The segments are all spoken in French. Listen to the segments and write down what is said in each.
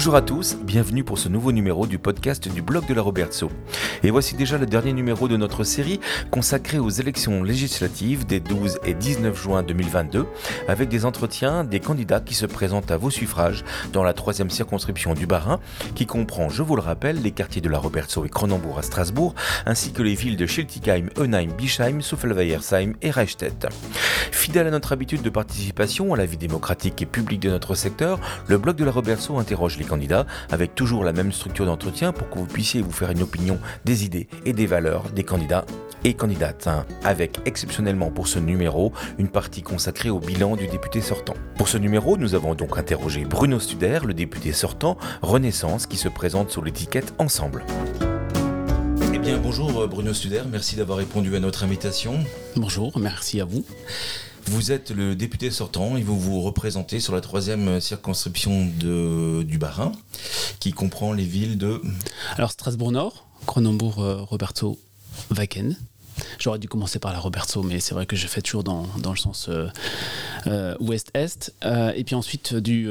Bonjour à tous, bienvenue pour ce nouveau numéro du podcast du blog de la Robertso. Et voici déjà le dernier numéro de notre série consacrée aux élections législatives des 12 et 19 juin 2022, avec des entretiens des candidats qui se présentent à vos suffrages dans la troisième circonscription du Bas-Rhin, qui comprend, je vous le rappelle, les quartiers de la Robertso et Cronenbourg à Strasbourg, ainsi que les villes de Schiltigheim, Eunheim, Bischheim, Souffleweiersheim et Reichstätt. Fidèle à notre habitude de participation à la vie démocratique et publique de notre secteur, le blog de la Robertso interroge les candidats avec toujours la même structure d'entretien pour que vous puissiez vous faire une opinion des idées et des valeurs des candidats et candidates, hein, avec exceptionnellement pour ce numéro une partie consacrée au bilan du député sortant. Pour ce numéro, nous avons donc interrogé Bruno Studer, le député sortant Renaissance, qui se présente sur l'étiquette Ensemble. Eh bien, bonjour Bruno Studer, merci d'avoir répondu à notre invitation. Bonjour, merci à vous. Vous êtes le député sortant et vous vous représentez sur la troisième circonscription de, du Bas-Rhin, qui comprend les villes de... Alors Strasbourg-Nord, Cronenbourg, Roberto, Wacken. J'aurais dû commencer par la Roberto, mais c'est vrai que je fais toujours dans, dans le sens euh, euh, ouest-est. Euh, et puis ensuite du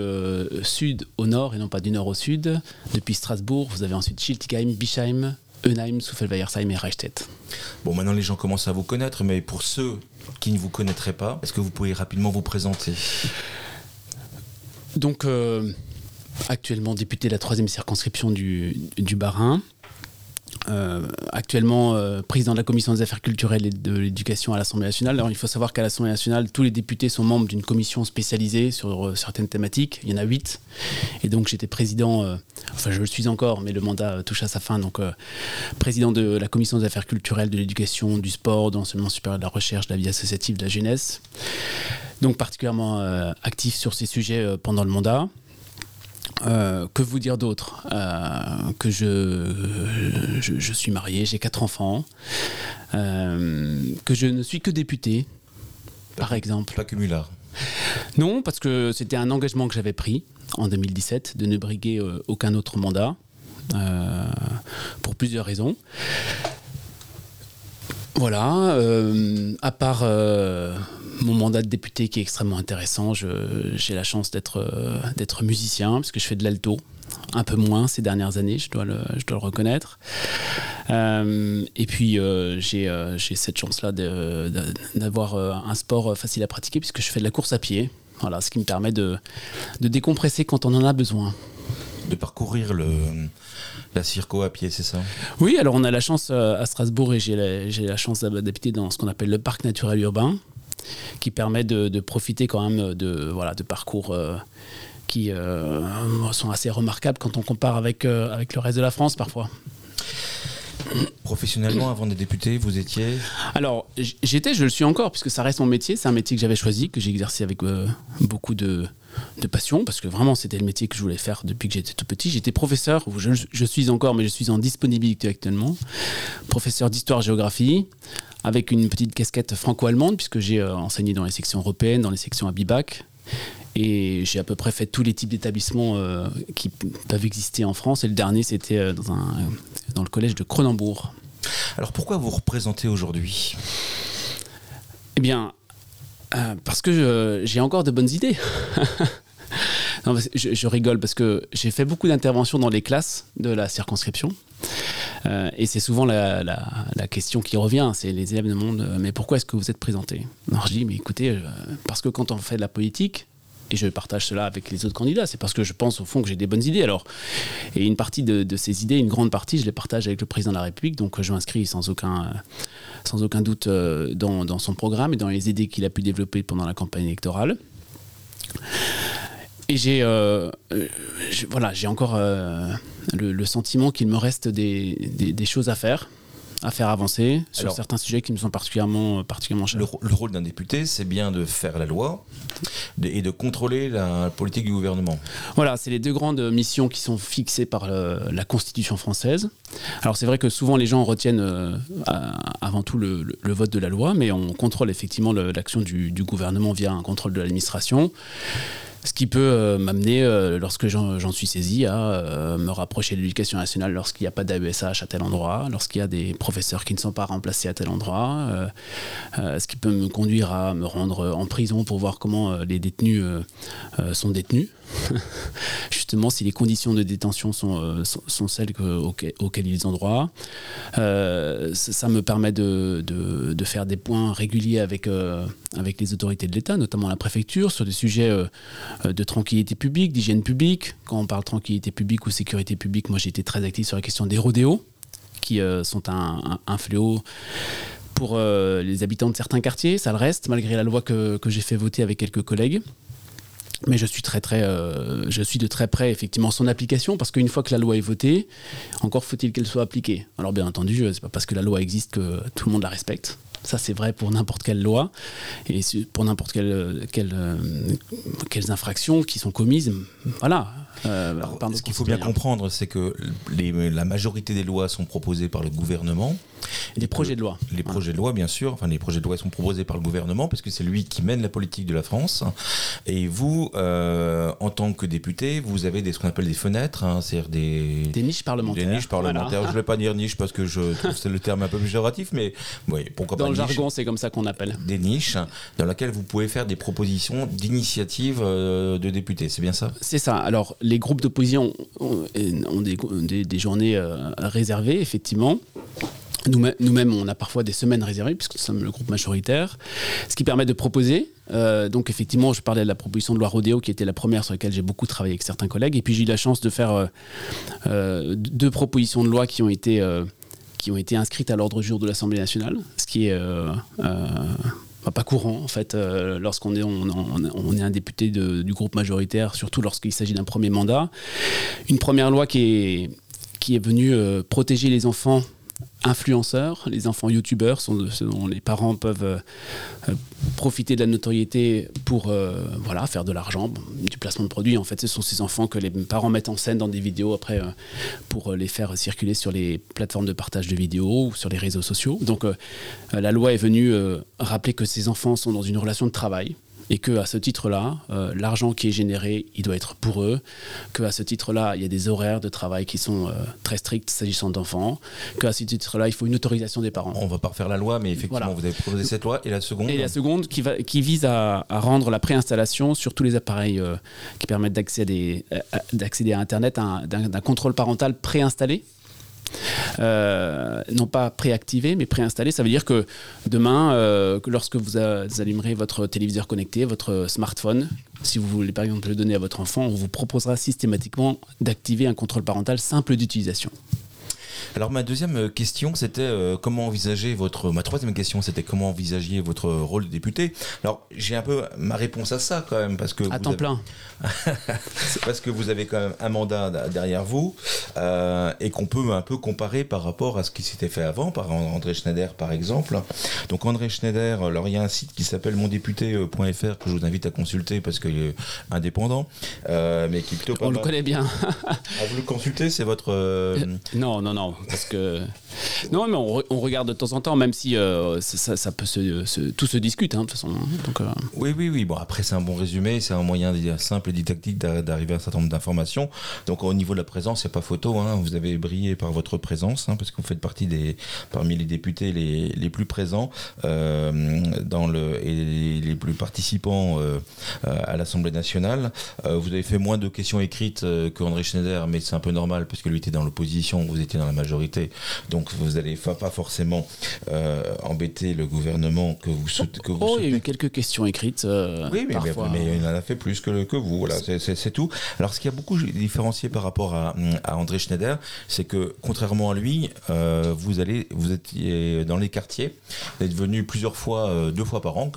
sud au nord et non pas du nord au sud. Depuis Strasbourg, vous avez ensuite Schiltigheim, Bischheim, Eunheim, Souffel-Weiersheim et Reichstätt. Bon, maintenant les gens commencent à vous connaître, mais pour ceux qui ne vous connaîtraient pas, est-ce que vous pouvez rapidement vous présenter? Donc, actuellement député de la troisième circonscription du, du Bas-Rhin. Euh, actuellement euh, président de la commission des affaires culturelles et de l'éducation à l'Assemblée nationale. Alors il faut savoir qu'à l'Assemblée nationale, tous les députés sont membres d'une commission spécialisée sur euh, certaines thématiques. Il y en a huit. Et donc j'étais président, enfin je le suis encore, mais le mandat touche à sa fin. Donc président de la commission des affaires culturelles, de l'éducation, du sport, de l'enseignement supérieur, de la recherche, de la vie associative, de la jeunesse. Donc particulièrement actif sur ces sujets pendant le mandat. Euh, que vous dire d'autre? Euh, Que je, je, suis marié, j'ai quatre enfants, euh, que je ne suis que député, par exemple. Pas cumulard Non, parce que c'était un engagement que j'avais pris en 2017 de ne briguer aucun autre mandat, pour plusieurs raisons. Voilà, à part mon mandat de député qui est extrêmement intéressant. J'ai la chance d'être euh, d'être musicien, parce que je fais de l'alto. Un peu moins ces dernières années, je dois le, reconnaître. Euh, et puis, euh, j'ai cette chance-là d'avoir un sport facile à pratiquer, puisque je fais de la course à pied. Voilà, ce qui me permet de décompresser quand on en a besoin de parcourir le, la circo à pied, c'est ça? Oui, alors on a la chance à Strasbourg et j'ai la, la, chance d'habiter dans ce qu'on appelle le parc naturel urbain qui permet de, profiter quand même de, voilà, de parcours euh, qui euh, sont assez remarquables quand on compare avec, euh, avec le reste de la France parfois. Professionnellement, avant d'être député, vous étiez? Alors, j'étais, je le suis encore, puisque ça reste mon métier. C'est un métier que j'avais choisi, que j'ai exercé avec beaucoup de, de, passion, parce que vraiment, c'était le métier que je voulais faire depuis que j'étais tout petit. J'étais professeur, je, je, suis encore, mais je suis en disponibilité actuellement. Professeur d'histoire-géographie, avec une petite casquette franco-allemande, puisque j'ai euh, enseigné dans les sections européennes, dans les sections à Bibac. Et j'ai à peu près fait tous les types d'établissements euh, qui peuvent exister en France. Et le dernier, c'était euh, dans, dans le collège de Cronenbourg. Alors pourquoi vous représentez aujourd'hui? Eh bien, parce que j'ai encore de bonnes idées. je, rigole parce que j'ai fait beaucoup d'interventions dans les classes de la circonscription. Euh, et c'est souvent la, question qui revient, c'est les élèves demandent euh, mais pourquoi est-ce que vous êtes présenté? Alors je dis mais écoutez, euh, parce que quand on fait de la politique, et je partage cela avec les autres candidats, c'est parce que je pense au fond que j'ai des bonnes idées. Alors, et une partie de, ces idées, une grande partie, je les partage avec le président de la République, donc je m'inscris sans aucun, sans aucun doute dans, dans son programme et dans les idées qu'il a pu développer pendant la campagne électorale. Et j'ai euh, euh, voilà, encore euh, le, sentiment qu'il me reste des, choses à faire, à faire avancer sur certains sujets qui me sont particulièrement, particulièrement chers. Le, rôle d'un député, c'est bien de faire la loi et de contrôler la politique du gouvernement. Voilà, c'est les deux grandes missions qui sont fixées par la Constitution française. Alors c'est vrai que souvent les gens retiennent avant tout le, vote de la loi, mais on contrôle effectivement l'action du, du, gouvernement via un contrôle de l'administration Ce qui peut euh, m'amener, euh, lorsque j'en suis saisi, à euh, me rapprocher de l'éducation nationale lorsqu'il n'y a pas d'AESH à tel endroit, lorsqu'il y a des professeurs qui ne sont pas remplacés à tel endroit, ce qui peut me conduire à me rendre en prison pour voir comment les détenus sont détenus. Justement, si les conditions de détention sont, sont, celles auxquelles, ils ont droit. ça, me permet de, faire des points réguliers avec, avec les autorités de l'État, notamment la préfecture, sur des sujets euh, de tranquillité publique, d'hygiène publique. Quand on parle tranquillité publique ou sécurité publique, moi j'ai été très actif sur la question des rodéos, qui euh, sont un, fléau pour euh, les habitants de certains quartiers. Ça le reste, malgré la loi que, j'ai fait voter avec quelques collègues. Mais je suis très très, je suis de très près effectivement son application parce qu'une fois que la loi est votée, encore faut-il qu'elle soit appliquée. Alors bien entendu, c'est pas parce que la loi existe que tout le monde la respecte. Ça, c'est vrai pour n'importe quelle loi et pour n'importe quelle, quelle, quelles infractions qui sont commises. Voilà. Euh, ce qu'il faut bien comprendre, c'est que les, la majorité des lois sont proposées par le gouvernement. Les projets de loi. Les projets de loi, bien sûr. Enfin, les projets de loi sont proposés par le gouvernement parce que c'est lui qui mène la politique de la France. Et vous, euh, en tant que député, vous avez des, ce qu'on appelle des fenêtres, hein, c'est-à-dire des, des niches parlementaires. Des niches parlementaires. Je ne vais pas dire niche parce que je trouve c'est le terme un peu plus géoratif, mais oui, pourquoi pas. Dans le jargon, c'est comme ça qu'on appelle. Des niches dans lesquelles vous pouvez faire des propositions d'initiative euh, de députés. C'est bien ça? C'est ça. Alors, les groupes d'opposition ont, des, des, journées euh, réservées, effectivement. Nous-mêmes, on a parfois des semaines réservées, puisque nous sommes le groupe majoritaire, ce qui permet de proposer. Euh, donc, effectivement, je parlais de la proposition de loi Rodéo, qui était la première sur laquelle j'ai beaucoup travaillé avec certains collègues. Et puis, j'ai eu la chance de faire euh, euh, deux propositions de loi qui ont été, qui ont été inscrites à l'ordre du jour de l'Assemblée nationale, ce qui est. pas courant en fait lorsqu'on est, on, est un député du groupe majoritaire, surtout lorsqu'il s'agit d'un premier mandat. Une première loi qui est, qui est venue protéger les enfants influenceurs, les enfants youtubeurs, sont ceux dont les parents peuvent euh, euh, profiter de la notoriété pour euh, voilà, faire de l'argent, du placement de produits. En fait, ce sont ces enfants que les parents mettent en scène dans des vidéos après pour les faire circuler sur les plateformes de partage de vidéos ou sur les réseaux sociaux. Donc la loi est venue rappeler que ces enfants sont dans une relation de travail et que à ce titre-là, euh, l'argent qui est généré, il doit être pour eux, que à ce titre-là, il y a des horaires de travail qui sont euh, très stricts s'agissant d'enfants, que à ce titre-là, il faut une autorisation des parents. On va pas refaire la loi, mais effectivement, vous avez proposé cette loi et la seconde. Et la seconde qui, va, qui vise à, rendre la préinstallation sur tous les appareils euh, qui permettent d'accéder à Internet d'un contrôle parental préinstallé euh, non pas préactivé, mais préinstallé. Ça veut dire que demain, euh, lorsque vous, allumerez votre téléviseur connecté, votre smartphone, si vous voulez par exemple le donner à votre enfant, on vous proposera systématiquement d'activer un contrôle parental simple d'utilisation. Alors ma deuxième euh, question, c'était euh, comment envisager votre... Ma troisième question, c'était comment envisagiez votre rôle de député? Alors j'ai un peu ma réponse à ça quand même, parce que... À temps plein. parce que vous avez quand même un mandat derrière vous, euh, et qu'on peut un peu comparer par rapport à ce qui s'était fait avant, par André Schneider par exemple. Donc André Schneider, alors il y a un site qui s'appelle mondéputé.fr que je vous invite à consulter parce qu'il est indépendant, mais qui plutôt... On le connaît bien. ah, vous le consultez, c'est votre... non, non, non parce que non, mais on, regarde de temps en temps, même si euh, ça, peut se, tout se discute hein, de toute façon. Hein. Euh. Oui, oui, oui. Bon, après c'est un bon résumé, c'est un moyen simple et didactique d'arriver à un certain nombre d'informations. Donc au niveau de la présence, c'est pas photo. Hein. Vous avez brillé par votre présence, parce que vous faites partie des parmi les députés les, plus présents euh, et les plus participants à l'Assemblée nationale. vous avez fait moins de questions écrites que André Schneider, mais c'est un peu normal parce que lui était dans l'opposition, vous étiez dans la majorité. Donc vous n'allez pas forcément euh, embêter le gouvernement que vous, que oh, il y a eu quelques questions écrites. Euh, oui, mais, mais, il en a fait plus que, que vous. Voilà, c'est tout. Alors ce qui a beaucoup différencié par rapport à, à André Schneider, c'est que contrairement à lui, euh, vous allez, vous étiez dans les quartiers, vous êtes venu plusieurs fois, deux fois par an,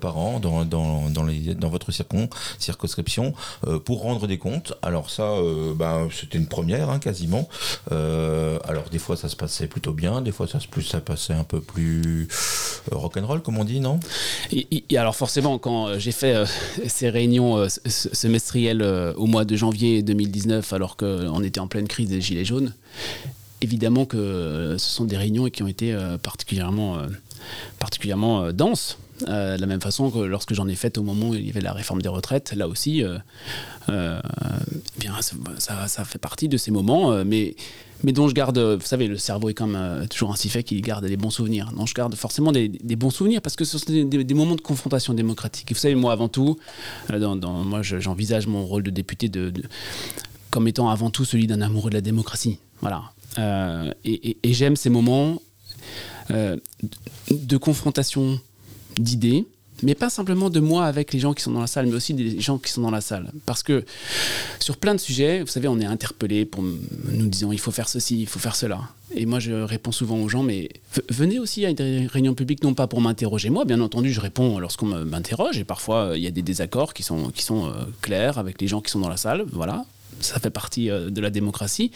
par an dans, dans, dans, les, dans votre circon, circonscription pour rendre des comptes. Alors ça, ben, c'était une première hein, quasiment. Alors des fois ça se passait plutôt bien, des fois ça, plus, ça passait un peu plus euh, rock'n'roll, comme on dit, non? Et, alors forcément, quand euh, j'ai fait euh, ces réunions semestrielles au mois de janvier 2019, alors qu'on était en pleine crise des Gilets jaunes, évidemment que ce sont des réunions qui ont été particulièrement, particulièrement denses. De la même façon que lorsque j'en ai fait au moment où il y avait la réforme des retraites, là aussi, eh bien, ça, ça, fait partie de ces moments, mais mais dont je garde, vous savez, le cerveau est quand même toujours ainsi fait qu'il garde des bons souvenirs. Donc je garde forcément des, bons souvenirs parce que ce sont des, moments de confrontation démocratique. vous savez, moi, avant tout, dans, moi, j'envisage mon rôle de député de, comme étant avant tout celui d'un amoureux de la démocratie. Voilà. Euh, et, j'aime ces moments euh, de confrontation d'idées, mais pas simplement de moi avec les gens qui sont dans la salle, mais aussi des gens qui sont dans la salle. Parce que sur plein de sujets, vous savez, on est interpellé pour nous disant il faut faire ceci, il faut faire cela. Et moi, je réponds souvent aux gens, mais venez aussi à une réunion publique, non pas pour m'interroger. Moi, bien entendu, je réponds lorsqu'on m'interroge, et parfois, il y a des désaccords qui sont, qui sont euh, clairs avec les gens qui sont dans la salle. Voilà, ça fait partie euh, de la démocratie,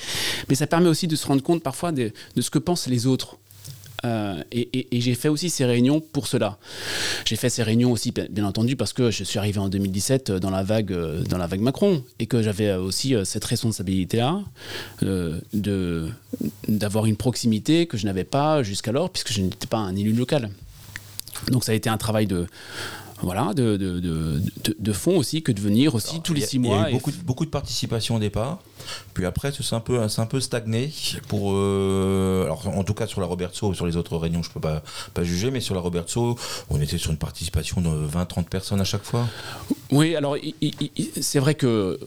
mais ça permet aussi de se rendre compte parfois de, ce que pensent les autres. Euh, et, j'ai fait aussi ces réunions pour cela. J'ai fait ces réunions aussi, bien, entendu, parce que je suis arrivé en 2017 dans la vague, euh, dans la vague Macron et que j'avais aussi cette responsabilité-là d'avoir une proximité que je n'avais pas jusqu'alors, puisque je n'étais pas un élu local. Donc ça a été un travail de, voilà, de, de, de, de, fonds aussi que de venir aussi tous les six mois. Il y a eu beaucoup, beaucoup de participation au départ, puis après c'est un peu, un peu stagné. Pour, euh, alors en tout cas sur la Roberto, sur les autres réunions je peux pas, pas juger, mais sur la Roberto, on était sur une participation de 20-30 personnes à chaque fois. Oui, alors c'est vrai que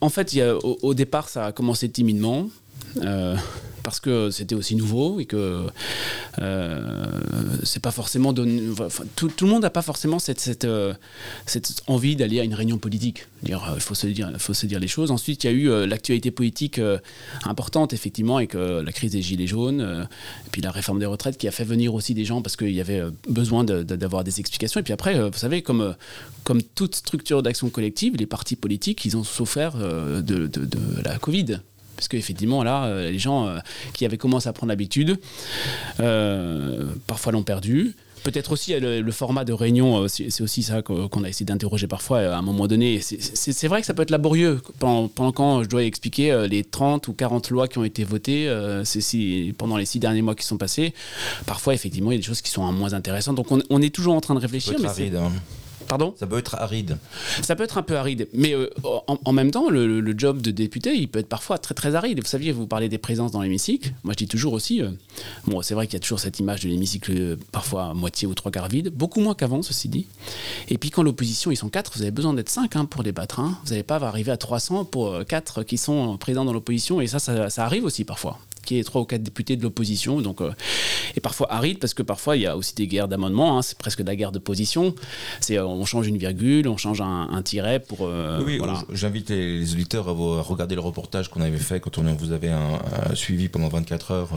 en, fait, il y a, au, départ ça a commencé timidement. Euh, parce que c'était aussi nouveau et que euh, c'est pas forcément tout, le monde n'a pas forcément euh, cette envie d'aller à une réunion politique. Il faut se dire, les choses. Ensuite, il y a eu euh, l'actualité politique importante effectivement avec la crise des gilets jaunes, et puis la réforme des retraites qui a fait venir aussi des gens parce qu'il y avait besoin d'avoir des explications. Et puis après, vous savez, comme toute structure d'action collective, les partis politiques, ils ont souffert de, de, de la Covid parce qu'effectivement, là, euh, les gens euh, qui avaient commencé à prendre l'habitude, euh, parfois l'ont perdu. Peut-être aussi le, format de réunion, c'est aussi ça qu'on a essayé d'interroger parfois à un moment donné. C'est vrai que ça peut être laborieux pendant, pendant, quand je dois expliquer les 30 ou 40 lois qui ont été votées si, pendant les six derniers mois qui sont passés. Parfois, effectivement, il y a des choses qui sont moins intéressantes. Donc on, est toujours en train de réfléchir. Mais Pardon Ça peut être aride. Ça peut être un peu aride. Mais euh, en, même temps, le, job de député, il peut être parfois très très aride. Vous saviez, vous parlez des présences dans l'hémicycle. Moi, je dis toujours aussi, euh, bon, c'est vrai qu'il y a toujours cette image de l'hémicycle euh, parfois à moitié ou trois quarts vide, beaucoup moins qu'avant, ceci dit. Et puis quand l'opposition, ils sont quatre, vous avez besoin d'être cinq hein, pour débattre. Hein. Vous n'allez pas arriver à 300 pour quatre qui sont présents dans l'opposition. Et ça, ça arrive aussi parfois qui est trois ou quatre députés de l'opposition. Donc, euh, et parfois aride parce que parfois il y a aussi des guerres d'amendements. Hein, c'est presque de la guerre de position. C'est euh, on change une virgule, on change un, tiret pour. Euh, oui, j'invite les, auditeurs à, regarder le reportage qu'on avait fait quand on vous avait un, suivi pendant 24 heures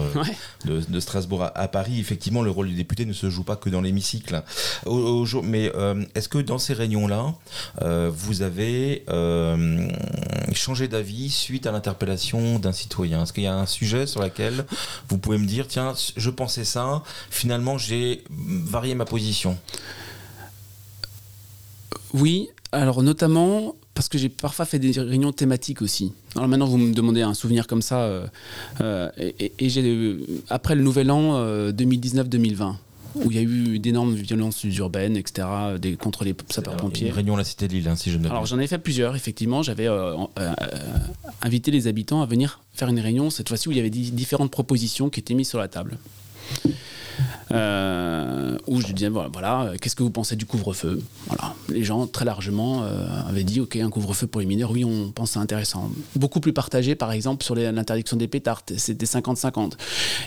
de, Strasbourg à, Paris. Effectivement, le rôle du député ne se joue pas que dans l'hémicycle. mais est-ce que dans ces réunions-là, vous avez changé d'avis suite à l'interpellation d'un citoyen? Est-ce qu'il y a un sujet sur laquelle vous pouvez me dire tiens, je pensais ça, finalement j'ai varié ma position Oui, alors notamment parce que j'ai parfois fait des réunions thématiques aussi. Alors maintenant, vous me demandez un souvenir comme ça, euh, euh, et, j'ai après le Nouvel An 2019-2020 euh, où il y a eu d'énormes violences urbaines, etc., des, contre les sapeurs-pompiers. Une réunion à la Cité de Lille, hein, si je ne Alors j'en ai fait plusieurs, effectivement. J'avais euh, euh, euh, invité les habitants à venir faire une réunion, cette fois-ci où il y avait différentes propositions qui étaient mises sur la table. Euh, où je disais voilà, voilà qu'est-ce que vous pensez du couvre-feu? Voilà, les gens très largement euh, avaient dit ok un couvre-feu pour les mineurs, oui on pense c'est intéressant. Beaucoup plus partagé par exemple sur l'interdiction des pétards, c'était 50-50.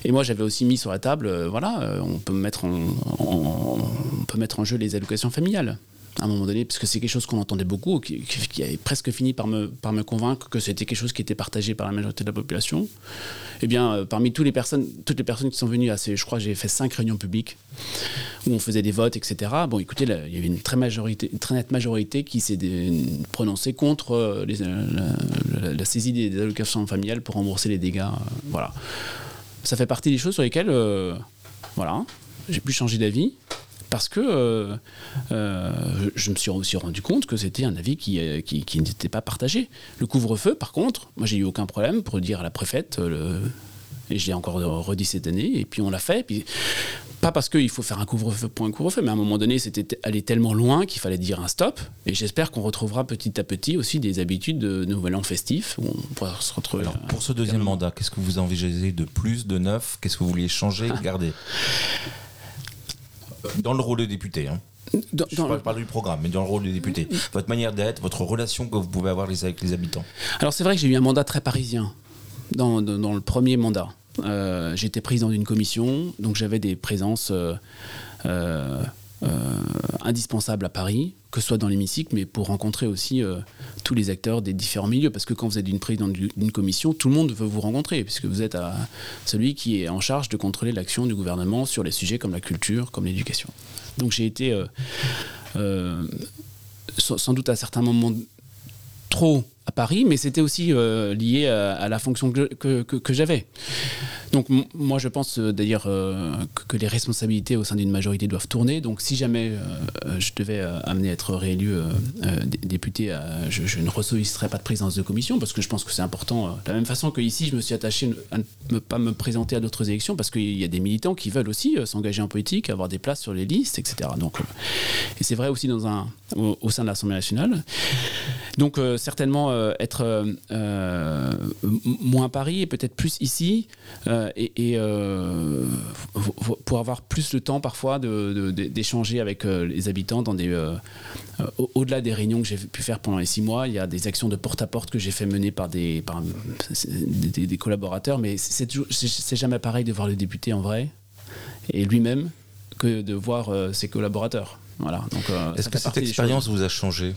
Et moi j'avais aussi mis sur la table euh, voilà on peut mettre on peut mettre en jeu les allocations familiales à un moment donné, parce que c'est quelque chose qu'on entendait beaucoup, qui, qui, avait presque fini par me, convaincre que c'était quelque chose qui était partagé par la majorité de la population. Eh bien, euh, parmi toutes les, personnes, toutes les personnes qui sont venues à ces, je crois j'ai fait cinq réunions publiques où on faisait des votes, etc. Bon, écoutez, il y avait une très, majorité, très nette majorité qui s'est prononcée contre euh, les, la, saisie des, allocations familiales pour rembourser les dégâts. Euh, voilà. Ça fait partie des choses sur lesquelles, voilà, j'ai pu changer d'avis parce que euh, euh, je me suis aussi rendu compte que c'était un avis qui, euh, qui, n'était pas partagé. Le couvre-feu, par contre, moi j'ai eu aucun problème pour dire à la préfète, et je l'ai encore redit cette année, et puis on l'a fait. Puis pas parce qu'il faut faire un couvre-feu pour un couvre-feu, mais à un moment donné, c'était allé tellement loin qu'il fallait dire un stop. Et j'espère qu'on retrouvera petit à petit aussi des habitudes de nouvel an festif où on pourra se retrouver. Alors, pour ce deuxième mandat, qu'est-ce que vous envisagez de plus, de neuf? Qu'est-ce que vous vouliez changer, garder? Dans le rôle de député, hein. Dans, je ne parle, du programme, mais dans le rôle de député. Votre manière d'être, votre relation que vous pouvez avoir avec les habitants. Alors c'est vrai que j'ai eu un mandat très parisien dans, dans le premier mandat. Euh, j'étais président d'une commission, donc j'avais des présences euh, euh, indispensables à Paris, que ce soit dans l'hémicycle, mais pour rencontrer aussi tous les acteurs des différents milieux. Parce que quand vous êtes une présidente d'une commission, tout le monde veut vous rencontrer, puisque vous êtes celui qui est en charge de contrôler l'action du gouvernement sur les sujets comme la culture, comme l'éducation. Donc j'ai été sans doute à certains moments trop à Paris, mais c'était aussi euh, lié à, la fonction que, j'avais. Donc moi je pense euh, d'ailleurs euh, que, les responsabilités au sein d'une majorité doivent tourner. Donc si jamais je devais amener à être réélu député, je, ne ressolliciterais pas de présidence de commission parce que je pense que c'est important. de la même façon que ici je me suis attaché à ne pas me présenter à d'autres élections parce qu'il y a des militants qui veulent aussi s'engager en politique, avoir des places sur les listes, etc. Donc, et c'est vrai aussi dans un, au sein de l'Assemblée nationale. Donc certainement euh, être euh, euh, moins à Paris et peut-être plus ici et, pour avoir plus le temps parfois d'échanger avec les habitants dans des au-delà des réunions que j'ai pu faire pendant les six mois, il y a des actions de porte-à-porte que j'ai fait mener par des, par des, des collaborateurs, mais c'est jamais pareil de voir le député en vrai et lui-même que de voir ses collaborateurs. Voilà. Est-ce que cette expérience vous a changé?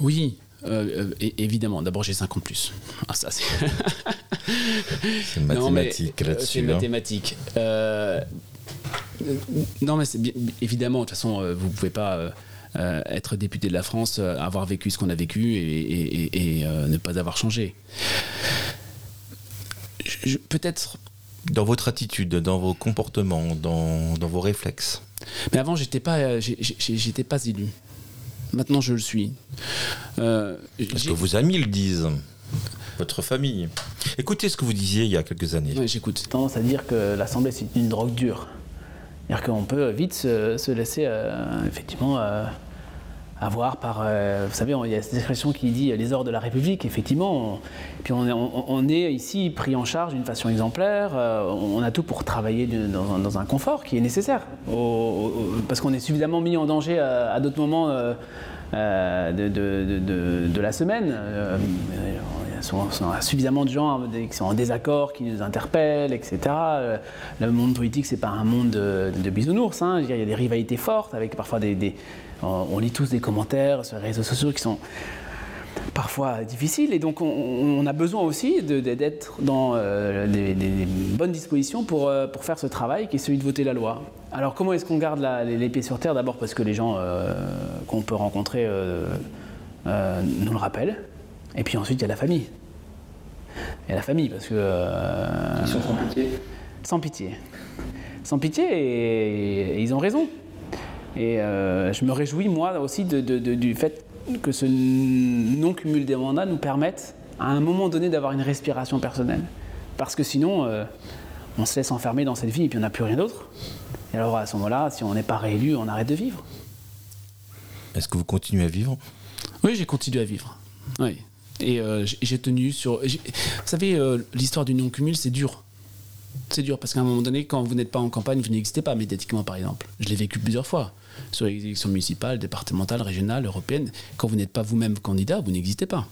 Oui, euh, euh, évidemment. D'abord, j'ai 50 plus. Ah, ça, c'est. c'est mathématique euh, là-dessus. C'est hein. mathématique. non, mais c'est évidemment, de toute façon, vous ne pouvez pas. être député de la France, avoir vécu ce qu'on a vécu et, ne pas avoir changé. Peut-être. Dans votre attitude, dans vos comportements, dans, dans vos réflexes. Mais avant, j'étais pas, j'étais pas élu. Maintenant, je le suis. Euh, Parce que vos amis le disent. Votre famille. Écoutez ce que vous disiez il y a quelques années. Oui, j'écoute. J'ai tendance à dire que l'Assemblée, c'est une drogue dure. C'est-à-dire qu'on peut vite se, laisser, euh, effectivement, euh, avoir par. Euh, vous savez, il y a cette expression qui dit les ordres de la République, effectivement. On, puis on, est ici pris en charge d'une façon exemplaire. On a tout pour travailler dans, un confort qui est nécessaire. parce qu'on est suffisamment mis en danger à, d'autres moments euh, de, la semaine. Y a suffisamment de gens qui sont en désaccord, qui nous interpellent, etc. Le monde politique, c'est pas un monde de, bisounours. Hein. Il y a des rivalités fortes avec parfois des on, lit tous des commentaires sur les réseaux sociaux qui sont parfois difficiles et donc on, a besoin aussi d'être dans euh, des, bonnes dispositions pour, euh, pour faire ce travail qui est celui de voter la loi. Alors comment est-ce qu'on garde les, pieds sur terre? D'abord parce que les gens euh, qu'on peut rencontrer nous le rappellent et puis ensuite il y a la famille. Il y a la famille parce que... ils sont sans pitié Sans pitié. Sans pitié et ils ont raison. Et euh, je me réjouis, moi aussi, du fait que ce non-cumul des mandats nous permette, à un moment donné, d'avoir une respiration personnelle. Parce que sinon, euh, on se laisse enfermer dans cette vie et puis on n'a plus rien d'autre. Et alors, à ce moment-là, si on n'est pas réélu, on arrête de vivre. Est-ce que vous continuez à vivre? Oui, j'ai continué à vivre. Oui. Et euh, j'ai tenu sur. Vous savez, l'histoire du non-cumul, c'est dur. C'est dur parce qu'à un moment donné, quand vous n'êtes pas en campagne, vous n'existez pas médiatiquement, par exemple. Je l'ai vécu plusieurs fois sur les élections municipales, départementales, régionales, européennes. Quand vous n'êtes pas vous-même candidat, vous n'existez pas.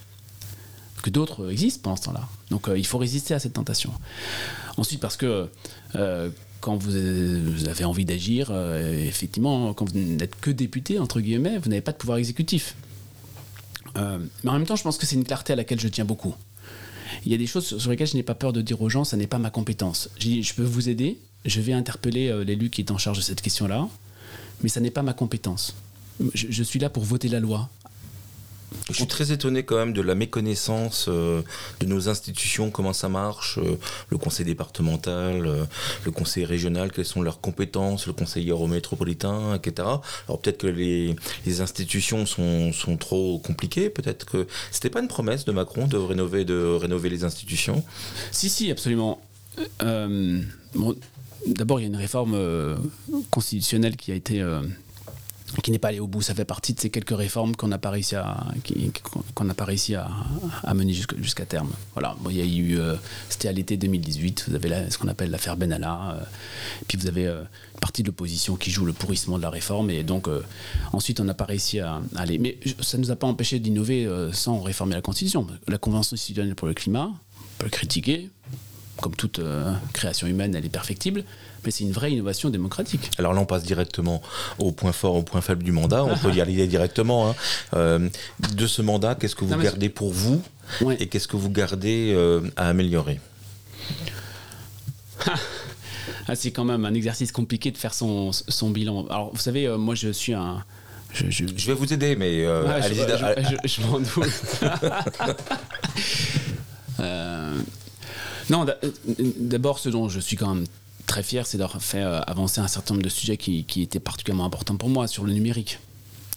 Que d'autres existent pendant ce temps-là. Donc euh, il faut résister à cette tentation. Ensuite, parce que euh, quand vous avez envie d'agir, euh, effectivement, quand vous n'êtes que député, entre guillemets, vous n'avez pas de pouvoir exécutif. Mais en même temps, je pense que c'est une clarté à laquelle je tiens beaucoup. Il y a des choses sur lesquelles je n'ai pas peur de dire aux gens, ça n'est pas ma compétence. Je peux vous aider, je vais interpeller l'élu qui est en charge de cette question-là mais ça n'est pas ma compétence. Je, suis là pour voter la loi. Je suis très étonné quand même de la méconnaissance euh, de nos institutions, comment ça marche, euh, le conseil départemental, euh, le conseil régional, quelles sont leurs compétences, le conseil métropolitain, etc. Alors peut-être que les, institutions sont, trop compliquées, peut-être que c'était pas une promesse de Macron de rénover, de rénover les institutions. Si, si, absolument. D'abord, il y a une réforme constitutionnelle qui a été qui n'est pas allé au bout. Ça fait partie de ces quelques réformes qu'on n'a pas réussi à, qu'on n'a pas à, mener jusqu'à terme. Voilà. Bon, il y a eu, euh, c'était à l'été 2018. Vous avez ce qu'on appelle l'affaire Benalla. Euh, puis vous avez euh, une partie de l'opposition qui joue le pourrissement de la réforme. Et donc ensuite, on n'a pas réussi à, aller. Mais ça ne nous a pas empêché d'innover sans réformer la Constitution. La Convention citoyenne pour le climat, on peut le critiquer. Comme toute création humaine, elle est perfectible mais c'est une vraie innovation démocratique. Alors là, on passe directement au point fort, au point faible du mandat. On peut y aller directement. Hein. Euh, de ce mandat, qu'est-ce que vous gardez pour vous et qu'est-ce que vous gardez euh, à améliorer? Ah, C'est quand même un exercice compliqué de faire son, son bilan. Alors, vous savez, euh, moi, je suis un. Je, je... je, vais vous aider, mais allez-y. Je, je m'en doute. non, d'abord, ce dont je suis quand même très fier, c'est d'avoir fait euh, avancer un certain nombre de sujets qui, étaient particulièrement importants pour moi sur le numérique.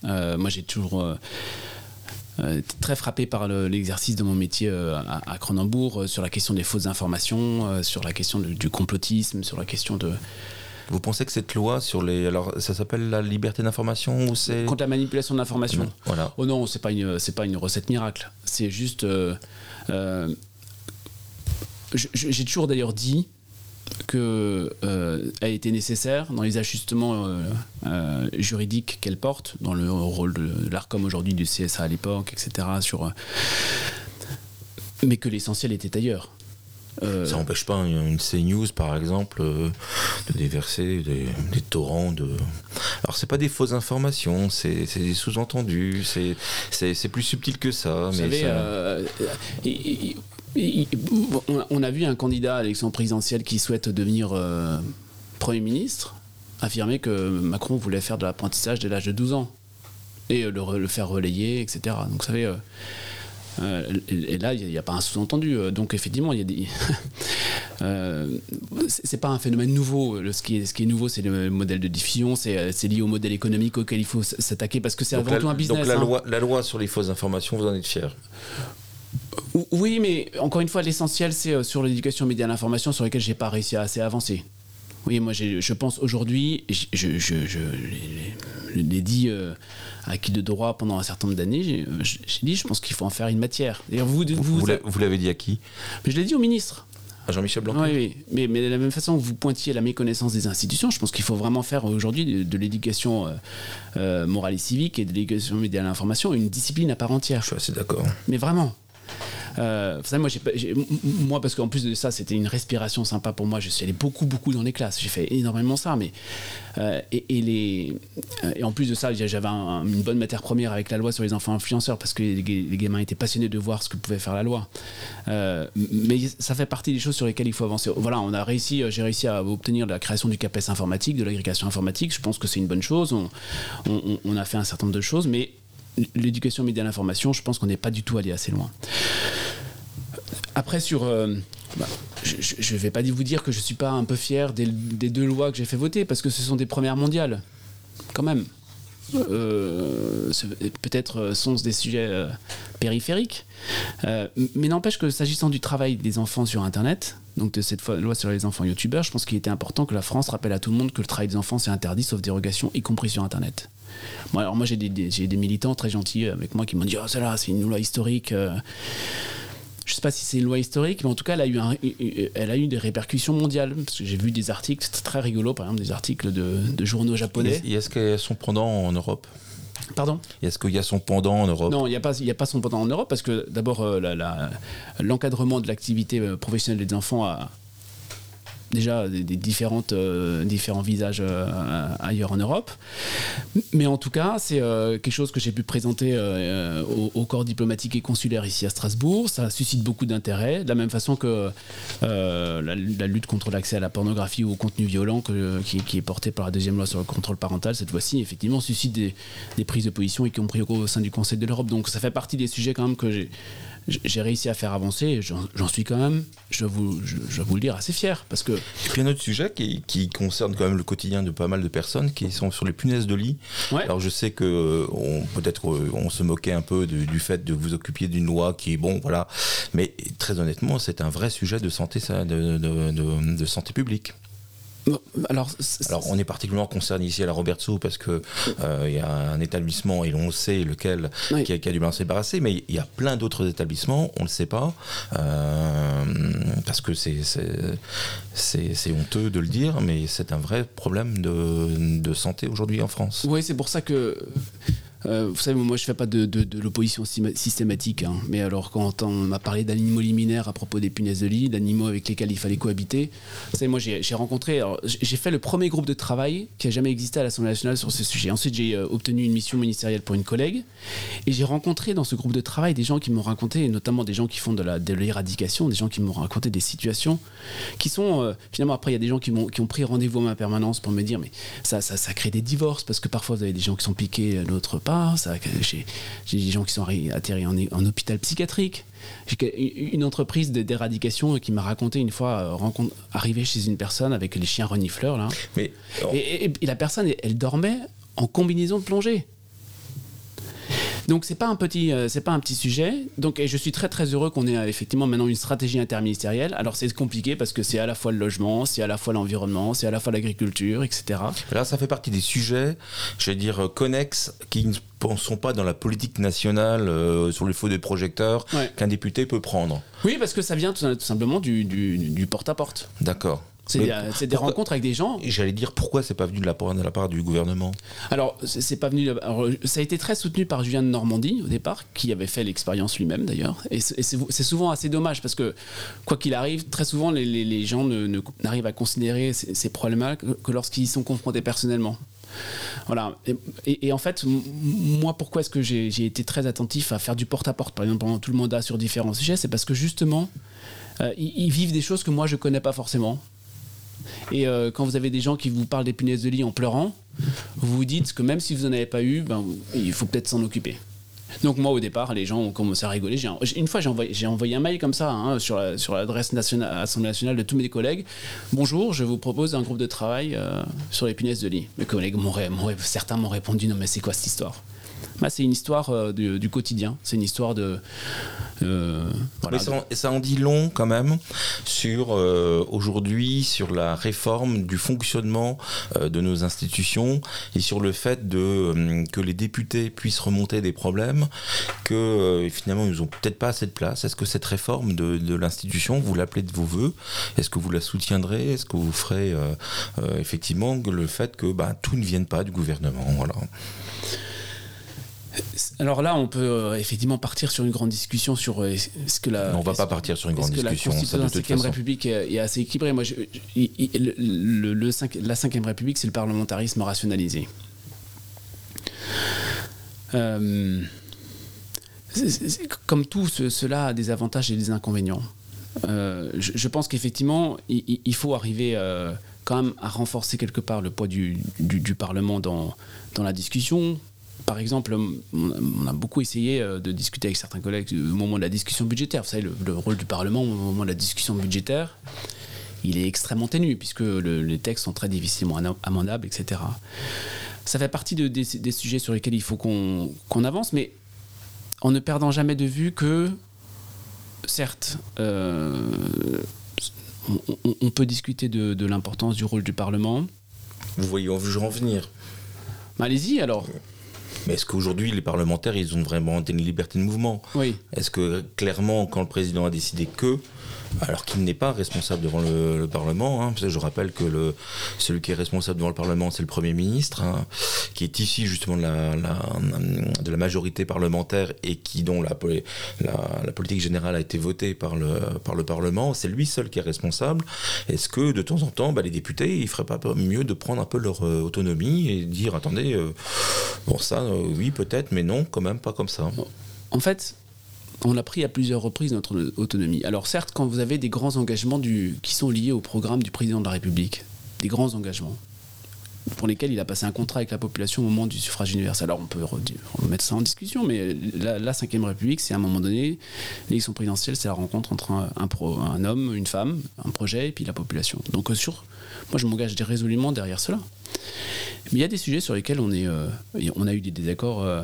Euh, moi, j'ai toujours euh, été très frappé par l'exercice de mon métier à, Cronenbourg sur la question des fausses informations, sur la question du complotisme, sur la question de. Vous pensez que cette loi sur les. Alors, ça s'appelle la liberté d'information ou c'est. Contre la manipulation d'information Voilà. Oh non, c'est pas, une, pas une recette miracle. C'est juste. J'ai toujours d'ailleurs dit que euh, a été nécessaire dans les ajustements euh, euh, juridiques qu'elle porte, dans le rôle de, l'ARCOM aujourd'hui, du CSA à l'époque, etc. Sur, mais que l'essentiel était ailleurs. Ça n'empêche pas une CNews, par exemple, de déverser des, torrents de. Alors, c'est pas des fausses informations, c'est des sous-entendus, c'est plus subtil que ça. Vous mais savez, on a vu un candidat à l'élection présidentielle qui souhaite devenir euh, Premier ministre affirmer que Macron voulait faire de l'apprentissage dès l'âge de 12 ans et euh, le, faire relayer, etc. Donc, vous savez, euh, et, là, il n'y a, pas un sous-entendu. Donc, effectivement, il y a des. c'est pas un phénomène nouveau. ce, qui est, ce qui est nouveau, c'est le modèle de diffusion, c'est lié au modèle économique auquel il faut s'attaquer parce que c'est avant tout un business. Donc, la, hein. loi, la loi sur les fausses informations, vous en êtes fier? Oui, mais encore une fois, l'essentiel, c'est euh, sur l'éducation média et l'information sur lesquelles j'ai pas réussi à assez avancer. Oui, moi, je pense aujourd'hui, je, je, je, l'ai dit euh, à qui de droit pendant un certain nombre d'années, j'ai dit, je pense qu'il faut en faire une matière. vous, vous, vous l'avez dit à qui? Je l'ai dit au ministre. À Jean-Michel Blanquer Oui, oui. Mais, mais, de la même façon que vous pointiez la méconnaissance des institutions, je pense qu'il faut vraiment faire aujourd'hui de, l'éducation euh, morale et civique et de l'éducation média à l'information une discipline à part entière. Je suis assez d'accord. Mais vraiment. Euh, moi, moi, parce qu'en plus de ça, c'était une respiration sympa pour moi. Je suis allé beaucoup, beaucoup dans les classes. J'ai fait énormément ça. Mais, euh, et, les, euh, et en plus de ça, j'avais une bonne matière première avec la loi sur les enfants influenceurs parce que les, gamins étaient passionnés de voir ce que pouvait faire la loi. mais ça fait partie des choses sur lesquelles il faut avancer. Voilà, on a réussi, j'ai réussi à obtenir la création du CAPES informatique, de l'agrégation informatique. Je pense que c'est une bonne chose. On, on, a fait un certain nombre de choses, mais l'éducation média l'information, je pense qu'on n'est pas du tout allé assez loin. Après, sur. Euh, bah, je ne vais pas vous dire que je ne suis pas un peu fier des, deux lois que j'ai fait voter, parce que ce sont des premières mondiales, quand même. Euh, peut-être euh, sont-ce des sujets périphériques, mais n'empêche que s'agissant du travail des enfants sur Internet, donc de cette loi sur les enfants youtubeurs, je pense qu'il était important que la France rappelle à tout le monde que le travail des enfants c'est interdit sauf dérogation, y compris sur Internet. Bon, alors moi j'ai des, des, militants très gentils avec moi qui m'ont dit oh ça là c'est une loi historique je ne sais pas si c'est une loi historique, mais en tout cas, elle a eu, elle a eu des répercussions mondiales. Parce que j'ai vu des articles très rigolos, par exemple, des articles de, journaux japonais. Et est-ce qu'il y a son pendant en Europe? Pardon? Est-ce qu'il y a son pendant en Europe? Non, il n'y a, pas, a pas son pendant en Europe parce que d'abord, euh, l'encadrement de l'activité euh, professionnelle des enfants a, déjà des, différentes, euh, différents visages euh, ailleurs en Europe. Mais en tout cas, c'est euh, quelque chose que j'ai pu présenter au, corps diplomatique et consulaire ici à Strasbourg. Ça suscite beaucoup d'intérêt, de la même façon que la, lutte contre l'accès à la pornographie ou au contenu violent qui, est portée par la deuxième loi sur le contrôle parental, cette fois-ci, effectivement, suscite des, des, prises de position, y compris au sein du Conseil de l'Europe. Donc ça fait partie des sujets quand même que j'ai j'ai réussi à faire avancer. J'en suis quand même, je vous, je, vous le dire, assez fier. Parce que... Et puis un autre sujet qui, qui, concerne quand même le quotidien de pas mal de personnes qui sont sur les punaises de lit. Alors je sais que peut-être euh, on se moquait un peu du fait de vous occuper d'une loi qui est bon, voilà. Mais très honnêtement, c'est un vrai sujet de santé, de, de, de santé publique. Alors, alors, on est particulièrement concerné ici à la Robertso parce que euh, il y a un établissement et l'on sait lequel qui, a, dû bien se débarrasser, mais il y a plein d'autres établissements, on ne le sait pas euh, parce que c'est c'est honteux de le dire, mais c'est un vrai problème de, de santé aujourd'hui en France. Oui, c'est pour ça que euh, vous savez, moi je fais pas de, de, l'opposition systématique, hein. mais alors quand on m'a parlé d'animaux liminaires à propos des punaises de lit, d'animaux avec lesquels il fallait cohabiter, vous savez, moi j'ai rencontré, j'ai fait le premier groupe de travail qui a jamais existé à l'Assemblée nationale sur ce sujet. Ensuite j'ai euh, obtenu une mission ministérielle pour une collègue, et j'ai rencontré dans ce groupe de travail des gens qui m'ont raconté, notamment des gens qui font de l'éradication, des gens qui m'ont raconté des situations qui sont, euh, finalement après il y a des gens qui, ont, qui ont pris rendez-vous à ma permanence pour me dire, mais ça, ça, ça crée des divorces, parce que parfois vous avez des gens qui sont piqués à notre j'ai des gens qui sont atterris en, en hôpital psychiatrique. J'ai une entreprise d'éradication qui m'a raconté une fois euh, rencontre, arriver chez une personne avec les chiens renifleurs là. Mais, et, la personne, elle dormait en combinaison de plongée. Donc c'est pas un petit, euh, c'est pas un petit sujet. Donc et je suis très très heureux qu'on ait euh, effectivement maintenant une stratégie interministérielle. Alors c'est compliqué parce que c'est à la fois le logement, c'est à la fois l'environnement, c'est à la fois l'agriculture, etc. Là ça fait partie des sujets, je vais dire connexes qui ne sont pas dans la politique nationale euh, sur le feu des projecteurs qu'un député peut prendre. Oui, parce que ça vient tout, simplement du, du porte-à-porte. D'accord. C'est des rencontres avec des gens. J'allais dire pourquoi c'est pas venu de la, part, de la part du gouvernement? Alors c'est pas venu. ça a été très soutenu par Julien de Normandie au départ, qui avait fait l'expérience lui-même d'ailleurs. Et c'est souvent assez dommage parce que quoi qu'il arrive, très souvent les, les, gens n'arrivent à considérer ces, ces problèmes-là que, lorsqu'ils sont confrontés personnellement. Voilà. Et, en fait, moi, pourquoi est-ce que j'ai été très attentif à faire du porte-à-porte, par exemple, pendant tout le mandat sur différents sujets C'est parce que justement, euh, ils, vivent des choses que moi, je connais pas forcément. Et euh, quand vous avez des gens qui vous parlent des punaises de lit en pleurant, vous vous dites que même si vous n'en avez pas eu, ben, il faut peut-être s'en occuper. Donc moi au départ, les gens ont commencé à rigoler. Une fois, j'ai envoyé, un mail comme ça hein, sur l'adresse nationale, Assemblée nationale de tous mes collègues. Bonjour, je vous propose un groupe de travail euh, sur les punaises de lit. Mes collègues, certains m'ont répondu non mais c'est quoi cette histoire? Bah, c'est une histoire euh, du, quotidien. C'est une histoire de. Euh, Mais ça, en dit long quand même sur euh, aujourd'hui, sur la réforme du fonctionnement de nos institutions et sur le fait que les députés puissent remonter des problèmes, que finalement ils n'ont peut-être pas assez de place. Est-ce que cette réforme de, l'institution, vous l'appelez de vos voeux Est-ce que vous la soutiendrez? Est-ce que vous ferez effectivement le fait que bah, tout ne vienne pas du gouvernement? Alors là, on peut euh, effectivement partir sur une grande discussion sur euh, ce que la. on va pas partir sur une grande discussion. La Constitution de la Ve République est, assez équilibrée? Moi, le, la Ve République, c'est le parlementarisme rationalisé. Euh, comme tout, cela a des avantages et des inconvénients. je, pense qu'effectivement, il, faut arriver quand même à renforcer quelque part le poids du, du Parlement dans, dans la discussion, par exemple, on a beaucoup essayé euh, de discuter avec certains collègues au moment de la discussion budgétaire. Vous savez, le, rôle du Parlement au moment de la discussion budgétaire, il est extrêmement ténu, puisque les textes sont très difficilement amendables, etc. Ça fait partie de, des, sujets sur lesquels il faut qu'on avance, mais en ne perdant jamais de vue que, certes, euh, on, peut discuter de, l'importance du rôle du Parlement. Vous voyez où je en venir Allez-y alors. Mais est-ce qu'aujourd'hui, les parlementaires, ils ont vraiment une liberté de mouvement? Oui. Est-ce que clairement, quand le président a décidé que, alors qu'il n'est pas responsable devant le, Parlement. Hein, je rappelle que celui qui est responsable devant le Parlement, c'est le Premier ministre, hein, qui est issu justement de la, majorité parlementaire et qui dont la, la, politique générale a été votée par le, par le Parlement. C'est lui seul qui est responsable. Est-ce que de temps en temps, bah, les députés, ils feraient pas mieux de prendre un peu leur euh, autonomie et dire attendez, euh, bon ça, euh, oui peut-être, mais non, quand même pas comme ça. En fait, on a pris à plusieurs reprises notre autonomie. Alors certes, quand vous avez des grands engagements qui sont liés au programme du président de la République, des grands engagements, pour lesquels il a passé un contrat avec la population au moment du suffrage universel. Alors on peut remettre ça en discussion, mais la, la Ve République, c'est à un moment donné, l'élection présidentielle, c'est la rencontre entre un, homme, une femme, un projet et puis la population. Donc euh, moi je m'engage résolument derrière cela. Mais il y a des sujets sur lesquels on, euh, a eu des désaccords euh,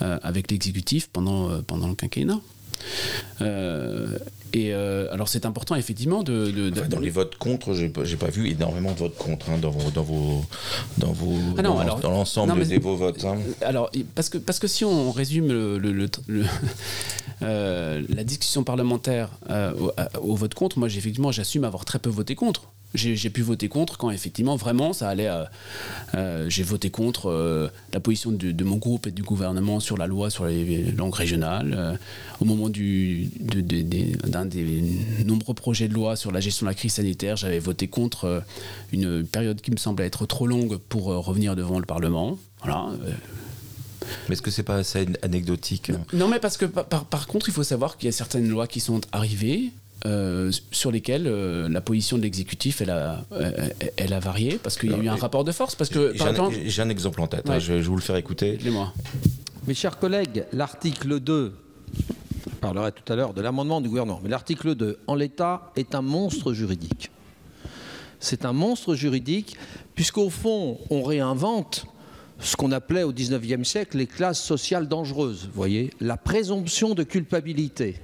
avec l'exécutif pendant le quinquennat. Et alors c'est important effectivement de, dans les votes contre, j'ai pas, pas vu énormément de votes contre hein, dans vos dans vos dans vos ah dans, l'ensemble de vos votes. Hein. Alors parce que parce que si on résume le, la discussion parlementaire au, au, vote contre, moi effectivement j'assume avoir très peu voté contre j'ai pu voter contre quand effectivement vraiment ça allait. Euh, j'ai voté contre euh, la position de, mon groupe et du gouvernement sur la loi sur les langues régionales. Euh, au moment du, d'un des nombreux projets de loi sur la gestion de la crise sanitaire, j'avais voté contre une période qui me semblait être trop longue pour revenir devant le Parlement. Voilà. Mais est-ce que c'est pas assez anecdotique? Non, mais parce que par, par contre, il faut savoir qu'il y a certaines lois qui sont arrivées euh, sur lesquels euh, la position de l'exécutif elle a, euh, elle a varié parce qu'il y a eu un rapport de force parce que j'ai un, exemple en tête hein, je, vais vous le faire écouter. Moi mes chers collègues l'article 2 je parlerai tout à l'heure de l'amendement du gouvernement mais l'article 2 en l'état est un monstre juridique. C'est un monstre juridique puisqu'au fond on réinvente ce qu'on appelait au 19e siècle les classes sociales dangereuses. Voyez la présomption de culpabilité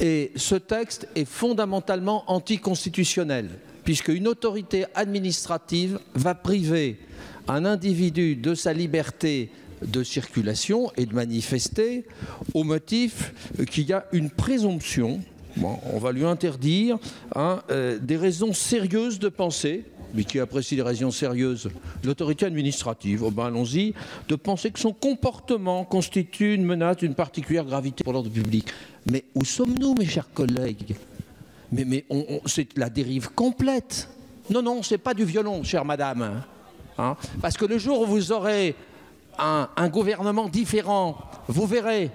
et ce texte est fondamentalement anticonstitutionnel, puisqu'une autorité administrative va priver un individu de sa liberté de circulation et de manifester au motif qu'il y a une présomption. On va lui interdire hein, euh, des raisons sérieuses de penser mais qui apprécie les raisons sérieuses, l'autorité administrative, oh ben allons-y, de penser que son comportement constitue une menace d'une particulière gravité pour l'ordre public. Mais où sommes-nous, mes chers collègues? Mais, c'est la dérive complète. Non, non, c'est pas du violon, chère madame. Hein? Parce que le jour où vous aurez un, un gouvernement différent, vous verrez,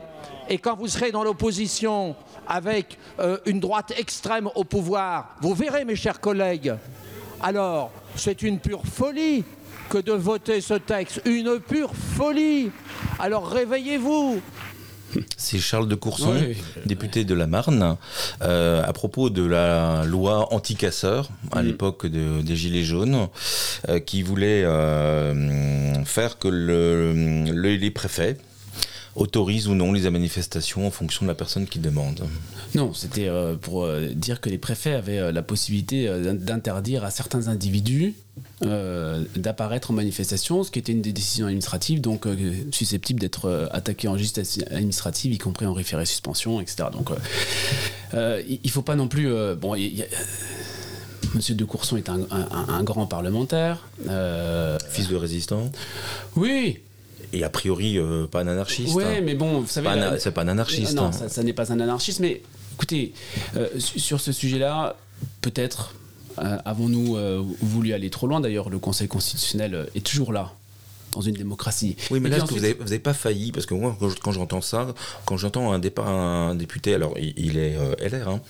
et quand vous serez dans l'opposition avec euh, une droite extrême au pouvoir, vous verrez, mes chers collègues, alors, c'est une pure folie que de voter ce texte, une pure folie. Alors réveillez-vous. C'est Charles de Courson, député de la Marne, euh, à propos de la loi anti-casseurs à mm. l'époque des Gilets jaunes, euh, qui voulait euh, faire que les préfets, autorise ou non les manifestations en fonction de la personne qui demande. Non, c'était euh, pour euh, dire que les préfets avaient euh, la possibilité d'interdire à certains individus d'apparaître en manifestation, ce qui était une des décisions administratives, donc susceptible d'être attaqué en justice administrative, y compris en référé suspension, etc. Donc il ne faut pas non plus... bon, Monsieur de Courson est un, un grand parlementaire. Fils de résistant? Oui, et a priori euh, pas un anarchiste. Oui, hein. mais bon, vous savez. C'est pas un anarchiste. Non, hein. ça, n'est pas un anarchiste, mais écoutez, euh, sur ce sujet-là, peut-être euh, avons-nous voulu aller trop loin. D'ailleurs, le Conseil constitutionnel est toujours là dans une démocratie. Oui, mais là, vous n'avez pas failli Parce que moi, quand j'entends ça, quand j'entends un départ, un député, alors il, est euh, LR, hein,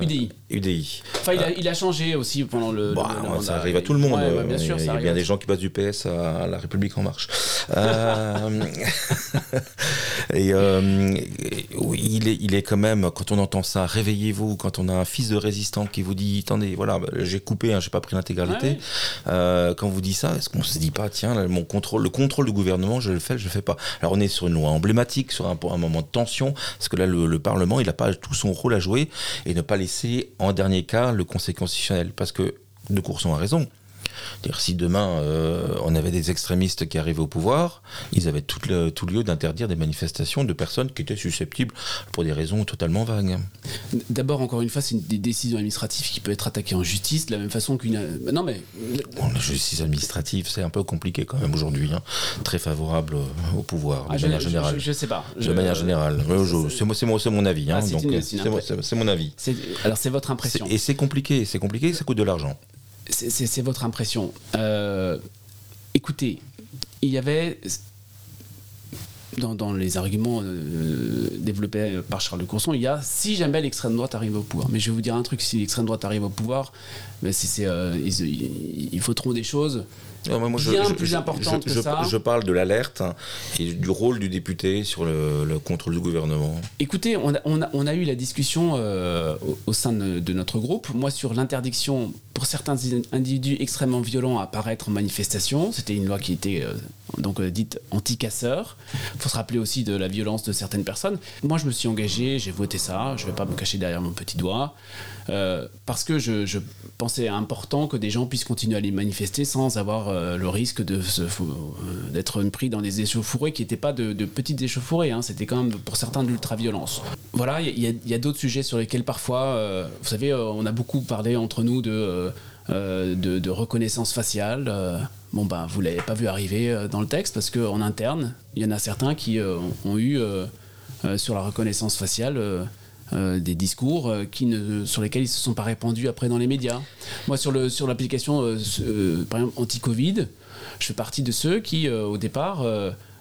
UDI. Euh, UDI. Enfin, il a, changé aussi pendant le. Bah, ça arrive à tout le monde. bien sûr, il y a bien des gens qui passent du PS à La République En Marche. Euh, et il, est, il est quand même, quand on entend ça, réveillez-vous, quand on a un fils de résistant qui vous dit attendez, voilà, bah, j'ai coupé, hein, j'ai pas pris l'intégralité. quand vous dit ça, est-ce qu'on se dit pas tiens, là, mon le contrôle du gouvernement, je le fais, je le fais pas. Alors on est sur une loi emblématique, sur un, un moment de tension, parce que là le, Parlement, il n'a pas tout son rôle à jouer et ne pas laisser en dernier cas le Conseil constitutionnel, parce que De Courson a raison si demain euh, on avait des extrémistes qui arrivaient au pouvoir, ils avaient tout, tout lieu d'interdire des manifestations de personnes qui étaient susceptibles pour des raisons totalement vagues. D'abord, encore une fois, c'est une des décisions administratives qui peut être attaquée en justice de la même façon qu'une. Non, mais. la justice administrative, c'est un peu compliqué quand même aujourd'hui. Hein. Très favorable au pouvoir, de ah, manière générale. Je, ne sais pas. De manière générale. C'est mon, mon avis. Hein, ah, c'est mon avis. Alors, c'est votre impression. Et c'est compliqué. C'est compliqué, ça coûte de l'argent c'est votre impression. Euh, écoutez, il y avait dans, les arguments euh, développés par Charles de Courson, il y a si jamais l'extrême droite arrive au pouvoir. Mais je vais vous dire un truc si l'extrême droite arrive au pouvoir, mais c'est, euh, ils, ils, faut des choses moi, je, bien plus importante que ça. Je parle de l'alerte et du rôle du député sur le, contrôle du gouvernement. Écoutez, on a, on a, eu la discussion au, sein de, notre groupe. Moi, sur l'interdiction pour certains individus extrêmement violents à apparaître en manifestation. C'était une loi qui était euh, donc euh, dite anti-casseur. Il faut se rappeler aussi de la violence de certaines personnes. Moi, je me suis engagé, j'ai voté ça. Je ne vais pas me cacher derrière mon petit doigt. Euh, parce que je, pensais important que des gens puissent continuer à les manifester sans avoir le risque d'être pris dans des échauffourées qui n'étaient pas de, petites échauffourées. Hein. C'était quand même pour certains de l'ultra-violence. Voilà, il y a, d'autres sujets sur lesquels parfois, vous savez, on a beaucoup parlé entre nous de euh, de, reconnaissance faciale. Euh, bon, ben, vous l'avez pas vu arriver euh, dans le texte parce qu'en interne, il y en a certains qui ont eu sur la reconnaissance faciale. des discours qui ne, sur lesquels ils se sont pas répandus après dans les médias. Moi, sur, sur l'application, anti-Covid, je fais partie de ceux qui, au départ,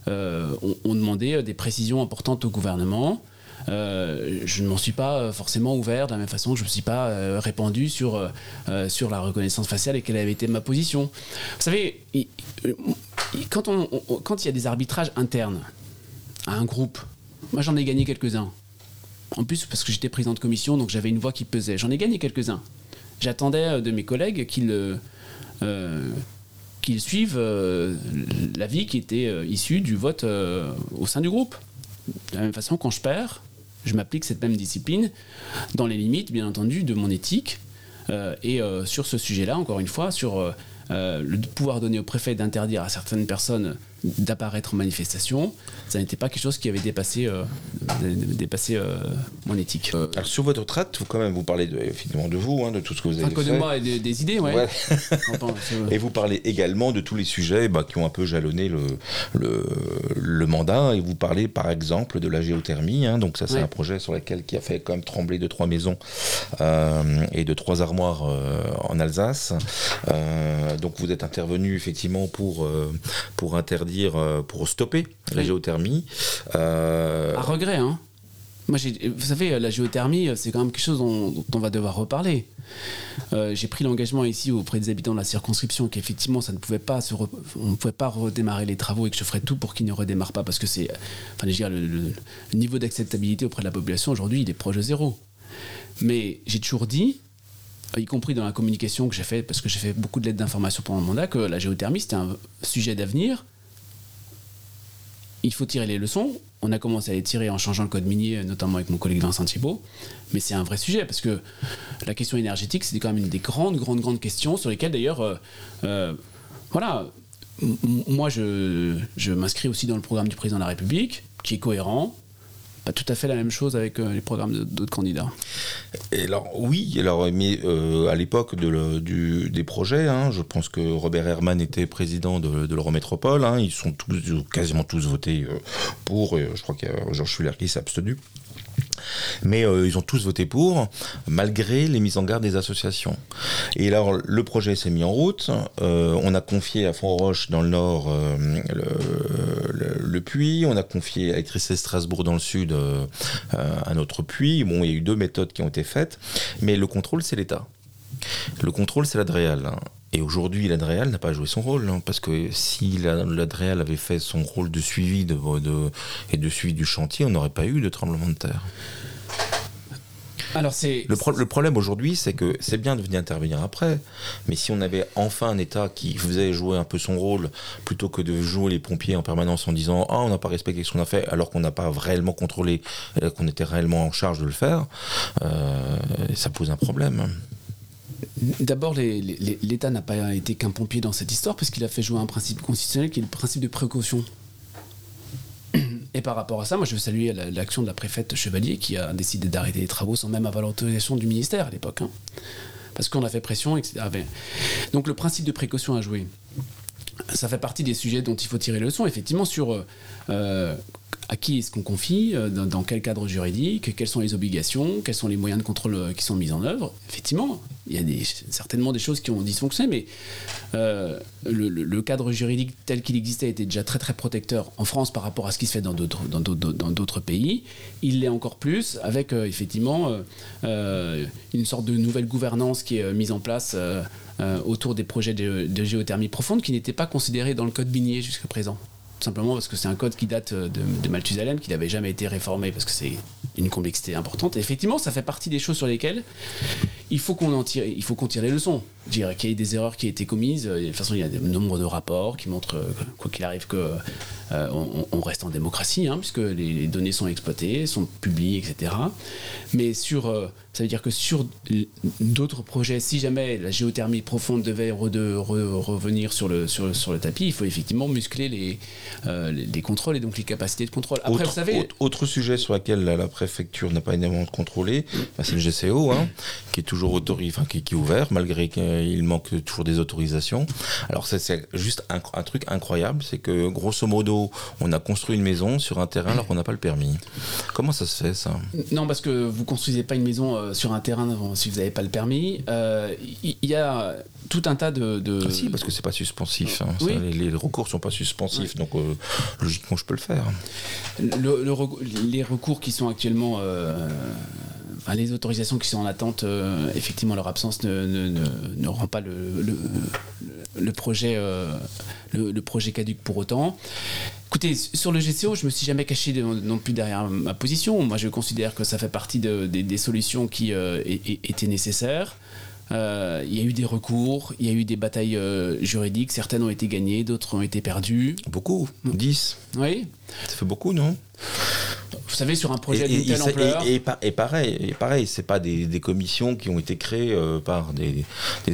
ont, demandé des précisions importantes au gouvernement. Euh, je ne m'en suis pas forcément ouvert de la même façon que je ne me suis pas euh, répandu sur, euh, sur la reconnaissance faciale et quelle avait été ma position. Vous savez, quand il y a des arbitrages internes à un groupe, moi j'en ai gagné quelques-uns. En plus, parce que j'étais président de commission, donc j'avais une voix qui pesait. J'en ai gagné quelques-uns. J'attendais de mes collègues qu'ils qu'ils suivent l'avis qui était issu du vote au sein du groupe. De la même façon, quand je perds, je m'applique cette même discipline dans les limites, bien entendu, de mon éthique. Euh, et euh, sur ce sujet-là, encore une fois, sur euh, le pouvoir donné au préfet d'interdire à certaines personnes d'apparaître en manifestation, ça n'était pas quelque chose qui avait dépassé, euh, dépassé euh, mon éthique. Euh, Alors sur votre traite, vous quand même vous parlez de, finalement de vous, hein, de tout ce que vous avez fait. de moi et des, idées, ouais. et vous parlez également de tous les sujets bah, qui ont un peu jalonné le, le, mandat. Et vous parlez par exemple de la géothermie. Hein, donc ça c'est un projet sur lequel qui a fait quand même trembler de trois maisons et de trois armoires en Alsace. donc vous êtes intervenu effectivement pour, pour interdire dire euh, pour stopper la géothermie. Euh, à regret, hein. Moi, vous savez, la géothermie, c'est quand même quelque chose dont, on va devoir reparler. Euh, j'ai pris l'engagement ici auprès des habitants de la circonscription qu'effectivement, ça ne pouvait pas se on ne pouvait pas redémarrer les travaux et que je ferais tout pour qu'ils ne redémarrent pas parce que c'est, enfin, je dire, le, niveau d'acceptabilité auprès de la population aujourd'hui, il est proche de zéro. Mais j'ai toujours dit, y compris dans la communication que j'ai fait, parce que j'ai fait beaucoup de lettres d'information pendant mon mandat, que la géothermie c'était un sujet d'avenir il faut tirer les leçons. On a commencé à les tirer en changeant le code minier, notamment avec mon collègue Vincent Thibault. Mais c'est un vrai sujet parce que la question énergétique, c'était quand même une des grandes, grandes, grandes questions sur lesquelles d'ailleurs, euh, euh, voilà, moi je m'inscris aussi dans le programme du président de la République, qui est cohérent, tout à fait la même chose avec euh, les programmes d'autres candidats. Oui, alors mais euh, à l'époque de des projets, hein, je pense que Robert Herman était président de, l'Eurométropole. Hein, ils sont tous quasiment tous votés euh, pour. je crois a Georges Schuller qui s'est abstenu. Mais euh, ils ont tous voté pour, malgré les mises en garde des associations. Et alors, le projet s'est mis en route. Euh, on a confié à Font-Roche, dans le nord, euh, le, puits. On a confié à Électricité Strasbourg, dans le sud, un autre puits. Bon, il y a eu deux méthodes qui ont été faites. Mais le contrôle, c'est l'État. Le contrôle, c'est l'Adréal. Hein. Et aujourd'hui, l'Adréal n'a pas joué son rôle, hein, parce que si l'Adréal avait fait son rôle de suivi de, et de suivi du chantier, on n'aurait pas eu de tremblement de terre. Alors c'est le, problème aujourd'hui, c'est que c'est bien de venir intervenir après, mais si on avait enfin un État qui faisait jouer un peu son rôle plutôt que de jouer les pompiers en permanence en disant ah on n'a pas respecté ce qu'on a fait alors qu'on n'a pas réellement contrôlé, euh, qu'on était réellement en charge de le faire, euh, ça pose un problème. D'abord, l'État n'a pas été qu'un pompier dans cette histoire, puisqu'il a fait jouer un principe constitutionnel qui est le principe de précaution. Et par rapport à ça, moi je veux saluer l'action de la préfète Chevalier qui a décidé d'arrêter les travaux sans même avoir l'autorisation du ministère à l'époque. Hein. parce qu'on a fait pression, etc. Donc le principe de précaution à jouer, ça fait partie des sujets dont il faut tirer le leçon, effectivement, sur euh, euh, à qui est-ce qu'on confie, euh, dans, quel cadre juridique, quelles sont les obligations, quels sont les moyens de contrôle euh, qui sont mis en œuvre. Effectivement, il y a certainement des choses qui ont dysfonctionné, mais euh, le, cadre juridique tel qu'il existait était déjà très très protecteur en France par rapport à ce qui se fait dans d'autres, pays. Il l'est encore plus avec effectivement une sorte de nouvelle gouvernance qui est mise en place. autour des projets de, de géothermie profonde qui n'étaient pas considérés dans le code minier jusqu'à présent simplement parce que c'est un code qui date de, de Malthusalem, qui n'avait jamais été réformé parce que c'est une complexité importante. Et effectivement, ça fait partie des choses sur lesquelles il faut qu'on en tire, il faut qu'on tire les leçons. Dirais qu'il y a des erreurs qui ont été commises. De toute façon, il y a un nombre de rapports qui montrent, quoi qu'il arrive, que on, reste en démocratie, hein, puisque les, données sont exploitées, sont publiées, etc. Mais sur, ça veut dire que sur d'autres projets, si jamais la géothermie profonde devait revenir sur le, sur, sur, le tapis, il faut effectivement muscler les, les, contrôles et donc les capacités de contrôle. Après, autre, vous savez, autre, sujet sur lequel la, préfecture n'a pas énormément de contrôlé, c'est le GCO, hein, qui est toujours autorisé, enfin, qui, qui, est ouvert malgré que il manque toujours des autorisations. Alors c'est juste un, truc incroyable, c'est que grosso modo, on a construit une maison sur un terrain alors qu'on n'a pas le permis. Comment ça se fait ça? Non, parce que vous construisez pas une maison euh, sur un terrain si vous n'avez pas le permis. Il euh, y, a tout un tas de. Ah si, parce que c'est pas suspensif. Hein. les, recours sont pas suspensifs, donc euh, logiquement je peux le faire. les recours qui sont actuellement les autorisations qui sont en attente, euh, effectivement, leur absence ne, rend pas le, projet, euh, le, projet caduque pour autant. Écoutez, sur le GCO, je me suis jamais caché non plus derrière ma position. Moi, je considère que ça fait partie des solutions qui euh, étaient nécessaires. il y a eu des recours, il y a eu des batailles juridiques, certaines ont été gagnées, d'autres ont été perdues. Beaucoup, 10. Oui. Ça fait beaucoup, non? Vous savez, sur un projet d'une telle ampleur. Et, et, pareil, et pareil c'est pas des, commissions qui ont été créées euh, par des,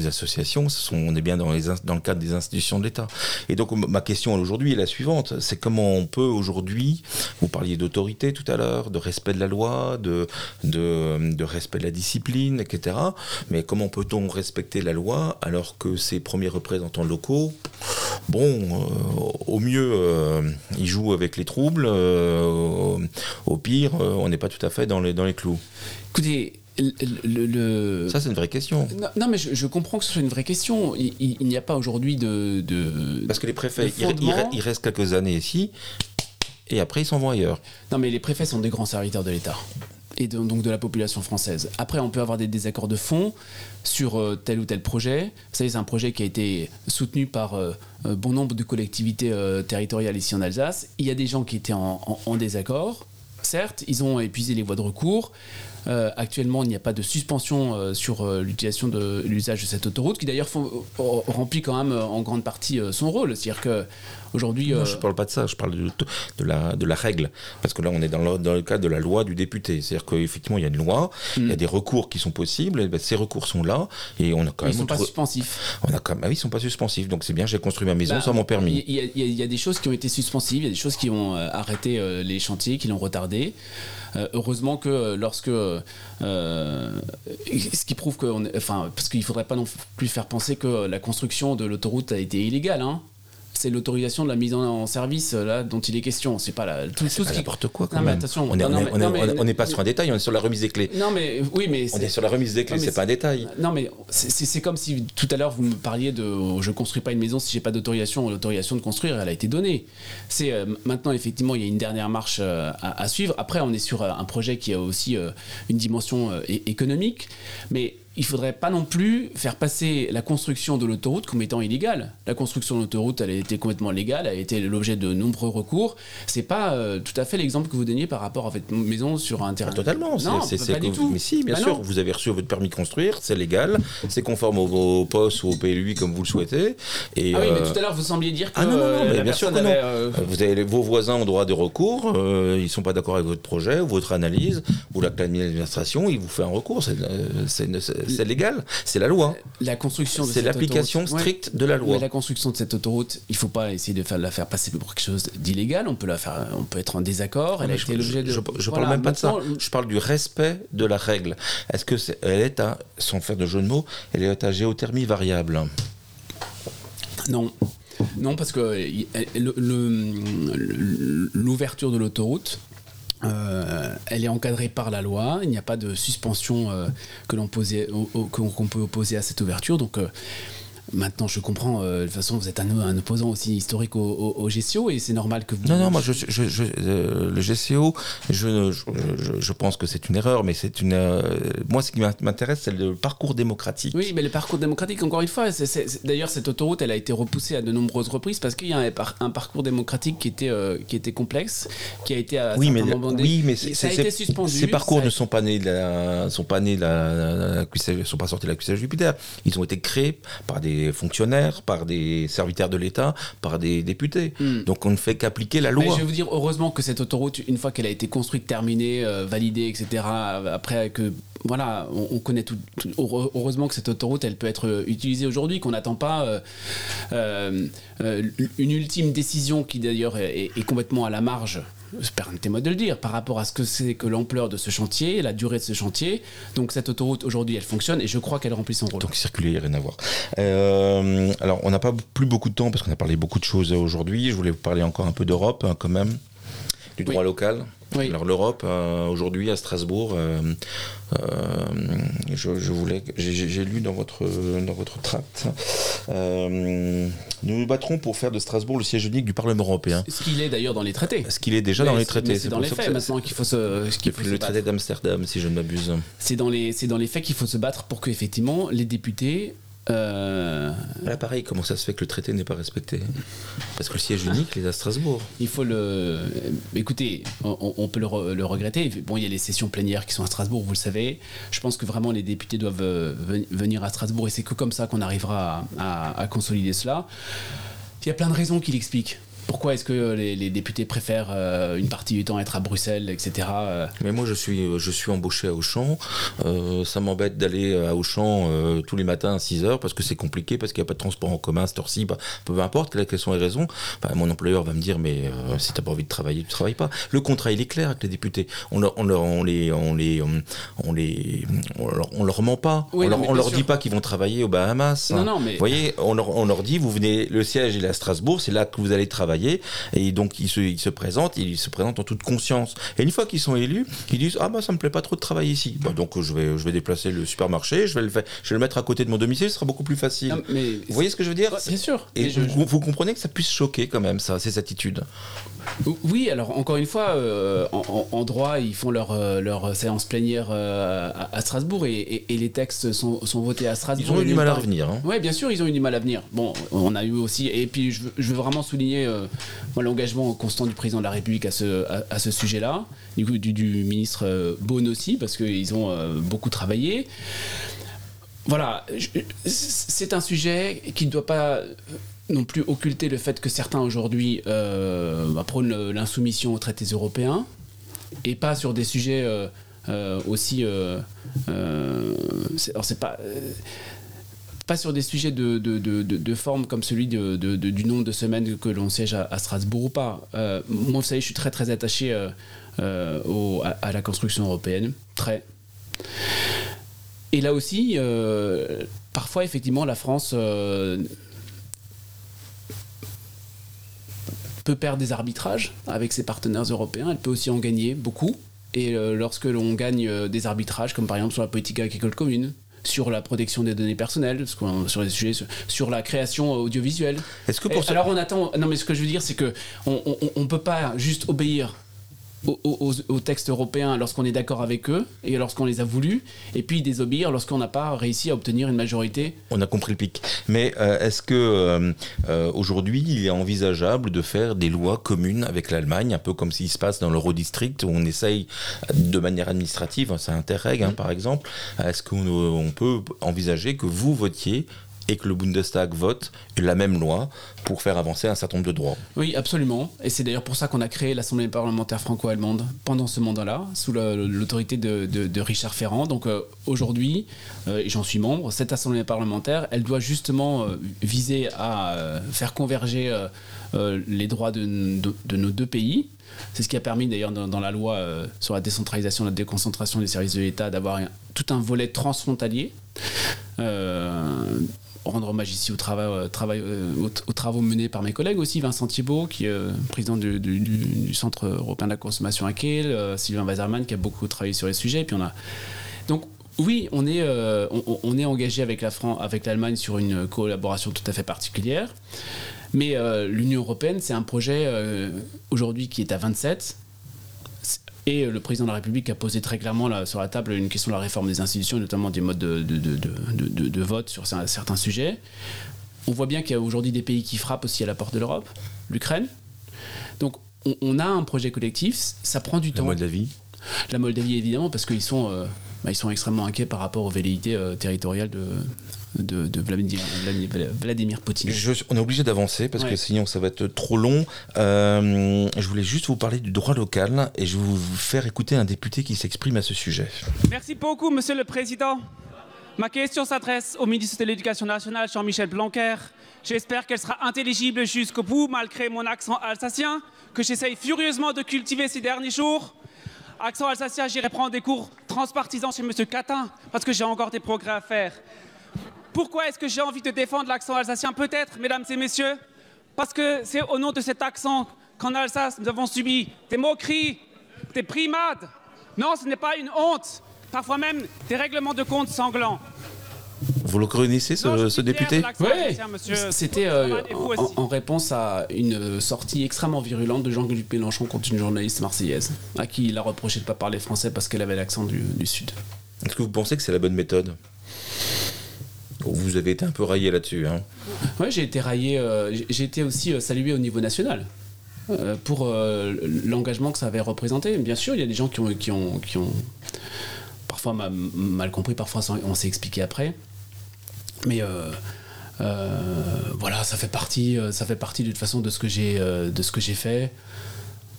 associations, ce sont, on est bien dans, les, dans le cadre des institutions de l'État. Et donc, ma question aujourd'hui est la suivante c'est comment on peut aujourd'hui, vous parliez d'autorité tout à l'heure, de respect de la loi, de, de, respect de la discipline, etc. Mais comment peut-on respecter la loi alors que ces premiers représentants locaux, bon, euh, au mieux, euh, ils jouent avec les troubles au pire, euh, on n'est pas tout à fait dans les, dans les clous. Écoutez, le, Ça, c'est une vraie question. Non, mais je, comprends que ce soit une vraie question. Il, n'y a pas aujourd'hui de, Parce que les préfets, ils, restent quelques années ici, et après, ils s'en vont ailleurs. Non, mais les préfets sont des grands serviteurs de l'État et donc de la population française. Après, on peut avoir des désaccords de fond sur euh, tel ou tel projet. Vous savez, c'est un projet qui a été soutenu par euh, bon nombre de collectivités territoriales ici en Alsace. Il y a des gens qui étaient en désaccord certes, ils ont épuisé les voies de recours. Euh, actuellement, il n'y a pas de suspension euh, sur euh, l'utilisation de l'usage de cette autoroute, qui d'ailleurs remplit quand même en grande partie son rôle. C'est-à-dire que aujourd'hui, je ne parle pas de ça, je parle de, de, la, de la règle, parce que là, on est dans le, dans le cadre de la loi du député. C'est-à-dire qu'effectivement, il y a une loi, il y a mm. des recours qui sont possibles, et ben, ces recours sont là, et on a quand même. Ils ne sont pas suspensifs. On a quand même, ah oui, ils sont pas suspensifs, donc c'est bien, j'ai construit ma maison bah, sans mon permis. Il y, y, a des choses qui ont été suspensives, il y a des choses qui ont arrêté les chantiers, qui l'ont retardé. Euh, heureusement que euh, lorsque. Euh, ce qui prouve que. enfin, parce qu'il ne faudrait pas non plus faire penser que la construction de l'autoroute a été illégale. Hein c'est l'autorisation de la mise en, service là dont il est question. C'est pas la, tout, tout n'importe quoi. Quand même. attention, on n'est pas sur un détail, on est sur la remise des clés. Non mais oui mais on est sur la remise des clés, c'est pas un détail. Non mais c'est comme si tout à l'heure vous me parliez de je construis pas une maison si j'ai pas d'autorisation. L'autorisation de construire, elle a été donnée. C'est euh, maintenant effectivement il y a une dernière marche euh, à, suivre. Après on est sur euh, un projet qui a aussi une dimension économique, mais il faudrait pas non plus faire passer la construction de l'autoroute comme étant illégale. La construction de l'autoroute, elle a été complètement légale, elle a été l'objet de nombreux recours. C'est pas euh, tout à fait l'exemple que vous donniez par rapport à votre maison sur un terrain. totalement, c'est pas du tout. Mais si, bien bah sûr, vous avez reçu votre permis de construire, c'est légal, c'est conforme au, poste ou au PLUI comme vous le souhaitez. Et, ah oui, mais euh, tout à l'heure vous sembliez dire que ah non, non, non, bien sûr que non. Vous avez vos voisins ont droit de recours, euh, ils sont pas d'accord avec votre projet, votre analyse, vous l'acclamez l'administration, il vous fait un recours. C'est c'est légal, c'est la loi. La construction c'est l'application stricte de la loi. la construction de cette autoroute, il ne faut pas essayer de faire, la faire passer pour quelque chose d'illégal. On peut la faire, on peut être en désaccord. Elle a été l'objet de. Je, ne parle même pas de ça. Je parle du respect de la règle. Est-ce que elle est à, sans faire de jeu de mots, elle est à géothermie variable? Non. Non, parce que l'ouverture de l'autoroute, euh, elle est encadrée par la loi. Il n'y a pas de suspension euh, que l'on qu'on peut opposer à cette ouverture. Donc, euh, maintenant je comprends, euh, de toute façon vous êtes un, un opposant aussi historique au, au, GCO et c'est normal que vous... Non, non, moi je, je, je euh, le GCO, je, pense que c'est une erreur, mais c'est une... Euh, moi ce qui m'intéresse c'est le parcours démocratique. Oui, mais le parcours démocratique, encore une fois, d'ailleurs cette autoroute elle a été repoussée à de nombreuses reprises parce qu'il y a un, un, parcours démocratique qui était, qui était complexe, qui a été à oui, mais, oui, mais ça a été suspendu. Ces parcours ne sont pas nés, la, sont pas nés la, la, sont pas sortis de la cuissage Jupiter. Ils ont été créés par des fonctionnaires, par des serviteurs de l'État, par des députés. Hmm. Donc on ne fait qu'appliquer la loi. je vais vous dire, heureusement que cette autoroute, une fois qu'elle a été construite, terminée, euh, validée, etc., après que voilà, on, connaît tout, Heureusement que cette autoroute, elle peut être utilisée aujourd'hui, qu'on n'attend pas euh, euh, une ultime décision qui d'ailleurs est, complètement à la marge permettez-moi de le dire, par rapport à ce que c'est que l'ampleur de ce chantier, la durée de ce chantier. Donc cette autoroute aujourd'hui, elle fonctionne et je crois qu'elle remplit son rôle. Donc circuler, rien à voir. Euh, alors on n'a pas plus beaucoup de temps parce qu'on a parlé beaucoup de choses aujourd'hui. Je voulais vous parler encore un peu d'Europe hein, quand même, du droit local. Alors l'Europe, euh, aujourd'hui à Strasbourg, euh, euh, je, voulais, j'ai lu dans votre, dans votre tract, nous nous battrons pour faire de Strasbourg le siège unique du Parlement européen. Ce qu'il est d'ailleurs dans les traités. Ce qu'il est déjà dans les traités. C'est dans les faits maintenant qu'il faut se. Qu faut le traité d'Amsterdam, si je ne m'abuse. C'est dans les, dans les faits qu'il faut se battre pour que effectivement les députés euh... Là, pareil, comment ça se fait que le traité n'est pas respecté Parce que le siège unique est à Strasbourg. Il faut le. Écoutez, on, peut le, regretter. Bon, il y a les sessions plénières qui sont à Strasbourg, vous le savez. Je pense que vraiment les députés doivent euh, venir à Strasbourg et c'est que comme ça qu'on arrivera à consolider cela. Il y a plein de raisons qui l'expliquent pourquoi est-ce que les, députés préfèrent euh, une partie du temps être à Bruxelles, etc. Euh Mais moi, je suis, je suis embauché à Auchan. Euh, ça m'embête d'aller à Auchan tous les matins à 6 heures parce que c'est compliqué, parce qu'il n'y a pas de transport en commun à cette heure-ci. Bah, peu importe quelles sont les raisons. Bah, mon employeur va me dire Mais si tu n'as pas envie de travailler, tu ne travailles pas. Le contrat, il est clair avec les députés. On, leur, on, on les, on, les, on, les, on, leur, ment pas. on leur, leur dit pas qu'ils vont travailler aux Bahamas. Non, non, mais... Vous voyez, on leur, on leur dit Vous venez, le siège est à Strasbourg, c'est là que vous allez travailler et donc ils se, ils se présentent, ils se présentent en toute conscience. Et une fois qu'ils sont élus, ils disent ah bah ça me plaît pas trop de travailler ici. Bah, donc je vais, je vais déplacer le supermarché, je vais le faire, je vais le mettre à côté de mon domicile, ce sera beaucoup plus facile. mais vous voyez ce que je veux dire? Bien sûr. Et vous, vous, comprenez que ça puisse choquer quand même ça, ces attitudes? Oui, alors encore une fois, euh, en, droit, ils font leur, euh, leur séance plénière euh, à, Strasbourg et, les textes sont, sont, votés à Strasbourg. Ils ont eu du mal à revenir. Hein. Oui, bien sûr, ils ont eu du mal à venir. Bon, on a eu aussi, et puis je, veux vraiment souligner l'engagement constant du président de la République à ce, à, ce sujet-là, du, du, du, ministre Beaune aussi, parce qu'ils ont beaucoup travaillé. Voilà, c'est un sujet qui ne doit pas non plus occulter le fait que certains aujourd'hui euh, prônent l'insoumission aux traités européens et pas sur des sujets euh, euh, aussi. Euh, alors c'est pas pas sur des sujets de, de, de, forme comme celui du nombre de semaines que l'on siège à, Strasbourg ou pas. moi, vous savez, je suis très très attaché au, à, la construction européenne, très. Et là aussi, parfois, effectivement, la France peut perdre des arbitrages avec ses partenaires européens, elle peut aussi en gagner beaucoup. Et euh, lorsque l'on gagne euh, des arbitrages, comme par exemple sur la politique agricole commune, sur la protection des données personnelles, sur les sujets, sur la création audiovisuelle. Est-ce que pour Alors on attend. Non, mais ce que je veux dire, c'est que on, on, peut pas juste obéir aux, textes européens lorsqu'on est d'accord avec eux et lorsqu'on les a voulus, et puis désobéir lorsqu'on n'a pas réussi à obtenir une majorité. On a compris le pic. Mais euh, est-ce que euh, euh, aujourd'hui il est envisageable de faire des lois communes avec l'Allemagne, un peu comme s'il se passe dans l'Eurodistrict où on essaye de manière administrative, hein, c'est Interreg hein, mm. par exemple, est-ce qu'on peut envisager que vous votiez et que le Bundestag vote la même loi pour faire avancer un certain nombre de droits. Oui, absolument. Et c'est d'ailleurs pour ça qu'on a créé l'Assemblée parlementaire franco-allemande pendant ce mandat-là, sous l'autorité de, Richard Ferrand. Donc euh, aujourd'hui, euh, et j'en suis membre, cette Assemblée parlementaire, elle doit justement euh, viser à faire converger les droits de, nos deux pays. C'est ce qui a permis d'ailleurs dans, la loi sur la décentralisation, la déconcentration des services de l'État d'avoir tout un volet transfrontalier rendre hommage ici au travail, euh, travail, euh, aux, travaux menés par mes collègues aussi, Vincent Thibault, qui est euh, président du, du, Centre européen de la consommation à Kiel, Sylvain Wazerman, qui a beaucoup travaillé sur les sujets. Et puis on a... Donc oui, on est, on, est engagé avec la France, avec l'Allemagne sur une collaboration tout à fait particulière. Mais l'Union européenne, c'est un projet aujourd'hui qui est à 27 et le président de la République a posé très clairement là, sur la table une question de la réforme des institutions, notamment des modes de, de, vote sur certains sujets. On voit bien qu'il y a aujourd'hui des pays qui frappent aussi à la porte de l'Europe, l'Ukraine. Donc on, a un projet collectif, ça prend du temps. La Moldavie La Moldavie évidemment, parce qu'ils sont, euh, bah, ils sont extrêmement inquiets par rapport aux velléités euh, territoriales de, de, Vladimir, Vladimir, Poutine. on est obligé d'avancer parce que sinon ça va être trop long. Euh, je voulais juste vous parler du droit local et je vais vous faire écouter un député qui s'exprime à ce sujet. Merci beaucoup, Monsieur le Président. Ma question s'adresse au ministre de l'Éducation nationale, Jean-Michel Blanquer. J'espère qu'elle sera intelligible jusqu'au bout, malgré mon accent alsacien, que j'essaye furieusement de cultiver ces derniers jours. Accent alsacien, j'irai prendre des cours transpartisans chez M. Catin, parce que j'ai encore des progrès à faire. Pourquoi est-ce que j'ai envie de défendre l'accent alsacien? Peut-être, mesdames et messieurs, parce que c'est au nom de cet accent qu'en Alsace, nous avons subi des moqueries, des primades. Non, ce n'est pas une honte, parfois même des règlements de compte sanglants. Vous le connaissez, ce, député? Oui, c'était euh, en, réponse à une sortie extrêmement virulente de Jean-Luc Mélenchon contre une journaliste marseillaise, à qui il a reproché de ne pas parler français parce qu'elle avait l'accent du, du Sud. Est-ce que vous pensez que c'est la bonne méthode? Vous avez été un peu raillé là-dessus. Hein. Oui, j'ai été raillé. Euh, j'ai été aussi euh, salué au niveau national. Euh, pour l'engagement que ça avait représenté. Bien sûr, il y a des gens qui ont, qui ont, qui ont parfois mal compris, parfois on s'est expliqué après. Mais voilà, ça fait partie, ça fait partie de façon de ce que j'ai, de ce que j'ai fait.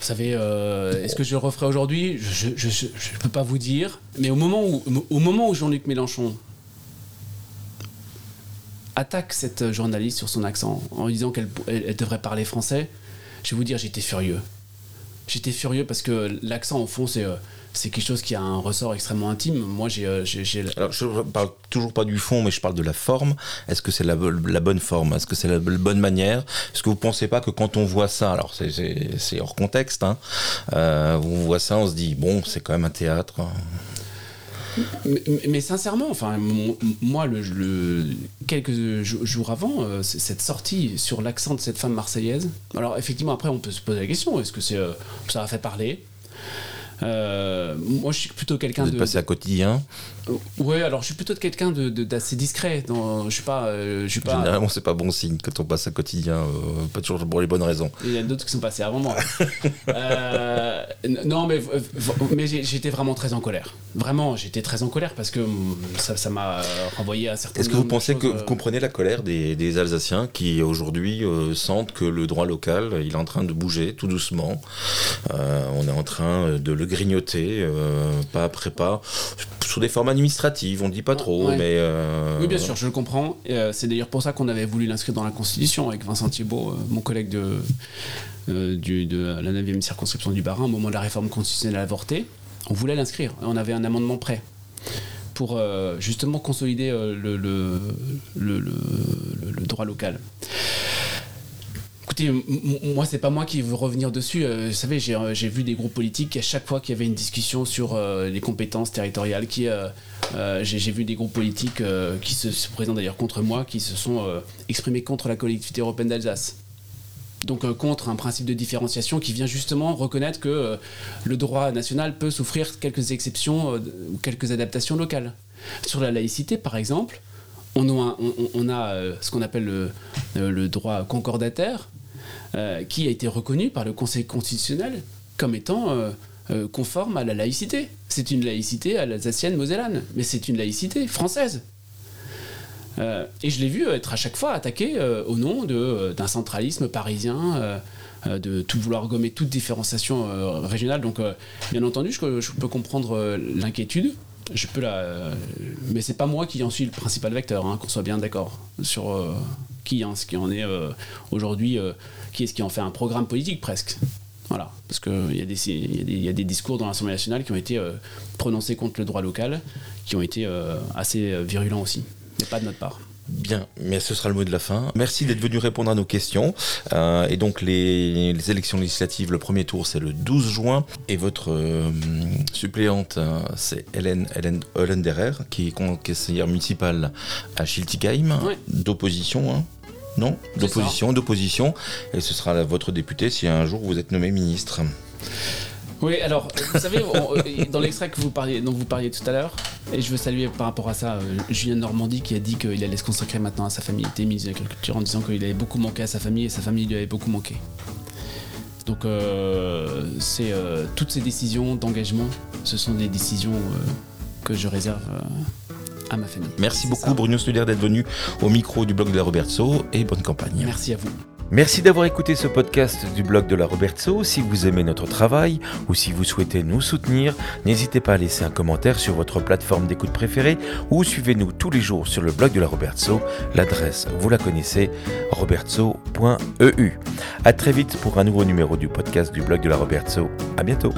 Vous savez, est-ce que je le referai aujourd'hui? Je ne peux pas vous dire. Mais au moment où, au moment où Jean-Luc Mélenchon attaque cette journaliste sur son accent en disant qu'elle devrait parler français, je vais vous dire, j'étais furieux. J'étais furieux parce que l'accent, au fond, c'est euh, c'est quelque chose qui a un ressort extrêmement intime. Moi, j'ai. Euh, Alors, je parle toujours pas du fond, mais je parle de la forme. Est-ce que c'est la, bonne forme? Est-ce que c'est la bonne manière? Est-ce que vous pensez pas que quand on voit ça, alors c'est hors contexte, hein, euh, on voit ça, on se dit, bon, c'est quand même un théâtre. Mais, sincèrement, enfin, moi, le, quelques jours avant, euh, cette sortie sur l'accent de cette femme marseillaise, alors effectivement, après, on peut se poser la question est-ce que c'est, euh, ça a fait parler? Euh, moi, je suis plutôt quelqu'un de. passé à quotidien? Euh, ouais, alors je suis plutôt quelqu'un d'assez discret. Dans, je suis pas, euh, je suis pas. Généralement, c'est pas bon signe quand on passe à quotidien, pas toujours pour les bonnes raisons. Il y a d'autres qui sont passés avant moi. non, mais mais j'étais vraiment très en colère. Vraiment, j'étais très en colère parce que hum, ça m'a renvoyé à certaines. Est-ce que vous pensez que vous comprenez la colère des, des Alsaciens qui aujourd'hui sentent que le droit local, il est en train de bouger tout doucement. on est en train de le grignoter, euh, pas après pas, sous des formes administratives, on ne dit pas trop, mais... Euh, oui, bien sûr, je le comprends. Euh, c'est d'ailleurs pour ça qu'on avait voulu l'inscrire dans la Constitution avec Vincent Thibault, mon collègue de, du, de la 9e circonscription du Barin, au moment de la réforme constitutionnelle avortée. On voulait l'inscrire, on avait un amendement prêt pour justement consolider le, le, le, le, droit local. Écoutez, moi, c'est pas moi qui veux revenir dessus. Euh, vous savez, euh, j'ai vu des groupes politiques à chaque fois qu'il y avait une discussion sur euh, les compétences territoriales, qui j'ai vu des groupes politiques qui se, se présentent d'ailleurs contre moi, qui se sont exprimés contre la collectivité européenne d'Alsace. Donc contre un principe de différenciation qui vient justement reconnaître que le droit national peut souffrir quelques exceptions ou quelques adaptations locales. Sur la laïcité, par exemple, on a, a ce qu'on appelle le, le, droit concordataire, euh, qui a été reconnu par le Conseil constitutionnel comme étant euh, euh, conforme à la laïcité. C'est une laïcité à l'alsacienne mosellane, mais c'est une laïcité française. et je l'ai vu être à chaque fois attaqué au nom d'un centralisme parisien, de tout vouloir gommer toute différenciation régionale. Donc, bien entendu, je, peux comprendre l'inquiétude. Je peux la, mais c'est pas moi qui en suis le principal vecteur, hein, qu'on soit bien d'accord sur qui, hein, ce qui en est aujourd'hui qui est-ce qui en fait un programme politique presque. Voilà, parce qu'il y, y, a des discours dans l'Assemblée nationale qui ont été euh, prononcés contre le droit local, qui ont été euh, assez euh, virulents aussi, mais pas de notre part. Bien, mais ce sera le mot de la fin. Merci d'être venu répondre à nos questions. Euh, et donc les, élections législatives, le premier tour c'est le 12 juin. Et votre euh, suppléante euh, c'est Hélène, Hélène Hollenderer, qui est conseillère municipale à Schiltigheim, d'opposition. Hein? Non? D'opposition, d'opposition. Et ce sera votre député si un jour vous êtes nommé ministre. Oui, alors, vous savez, euh, dans l'extrait que vous parliez, dont vous parliez tout à l'heure, et je veux saluer par rapport à ça euh, Julien Normandie qui a dit qu'il allait se consacrer maintenant à sa famille, il était ministre de l'Agriculture, en disant qu'il avait beaucoup manqué à sa famille et sa famille lui avait beaucoup manqué. Donc, euh, c'est toutes ces décisions d'engagement, ce sont des décisions que je réserve à ma famille. Merci beaucoup, Bruno Studer, d'être venu au micro du blog de la Roberto et bonne campagne. Merci à vous. Merci d'avoir écouté ce podcast du blog de la Roberto. Si vous aimez notre travail ou si vous souhaitez nous soutenir, n'hésitez pas à laisser un commentaire sur votre plateforme d'écoute préférée ou suivez-nous tous les jours sur le blog de la Roberto. L'adresse, vous la connaissez, roberto.eu. A très vite pour un nouveau numéro du podcast du blog de la Roberto. À bientôt.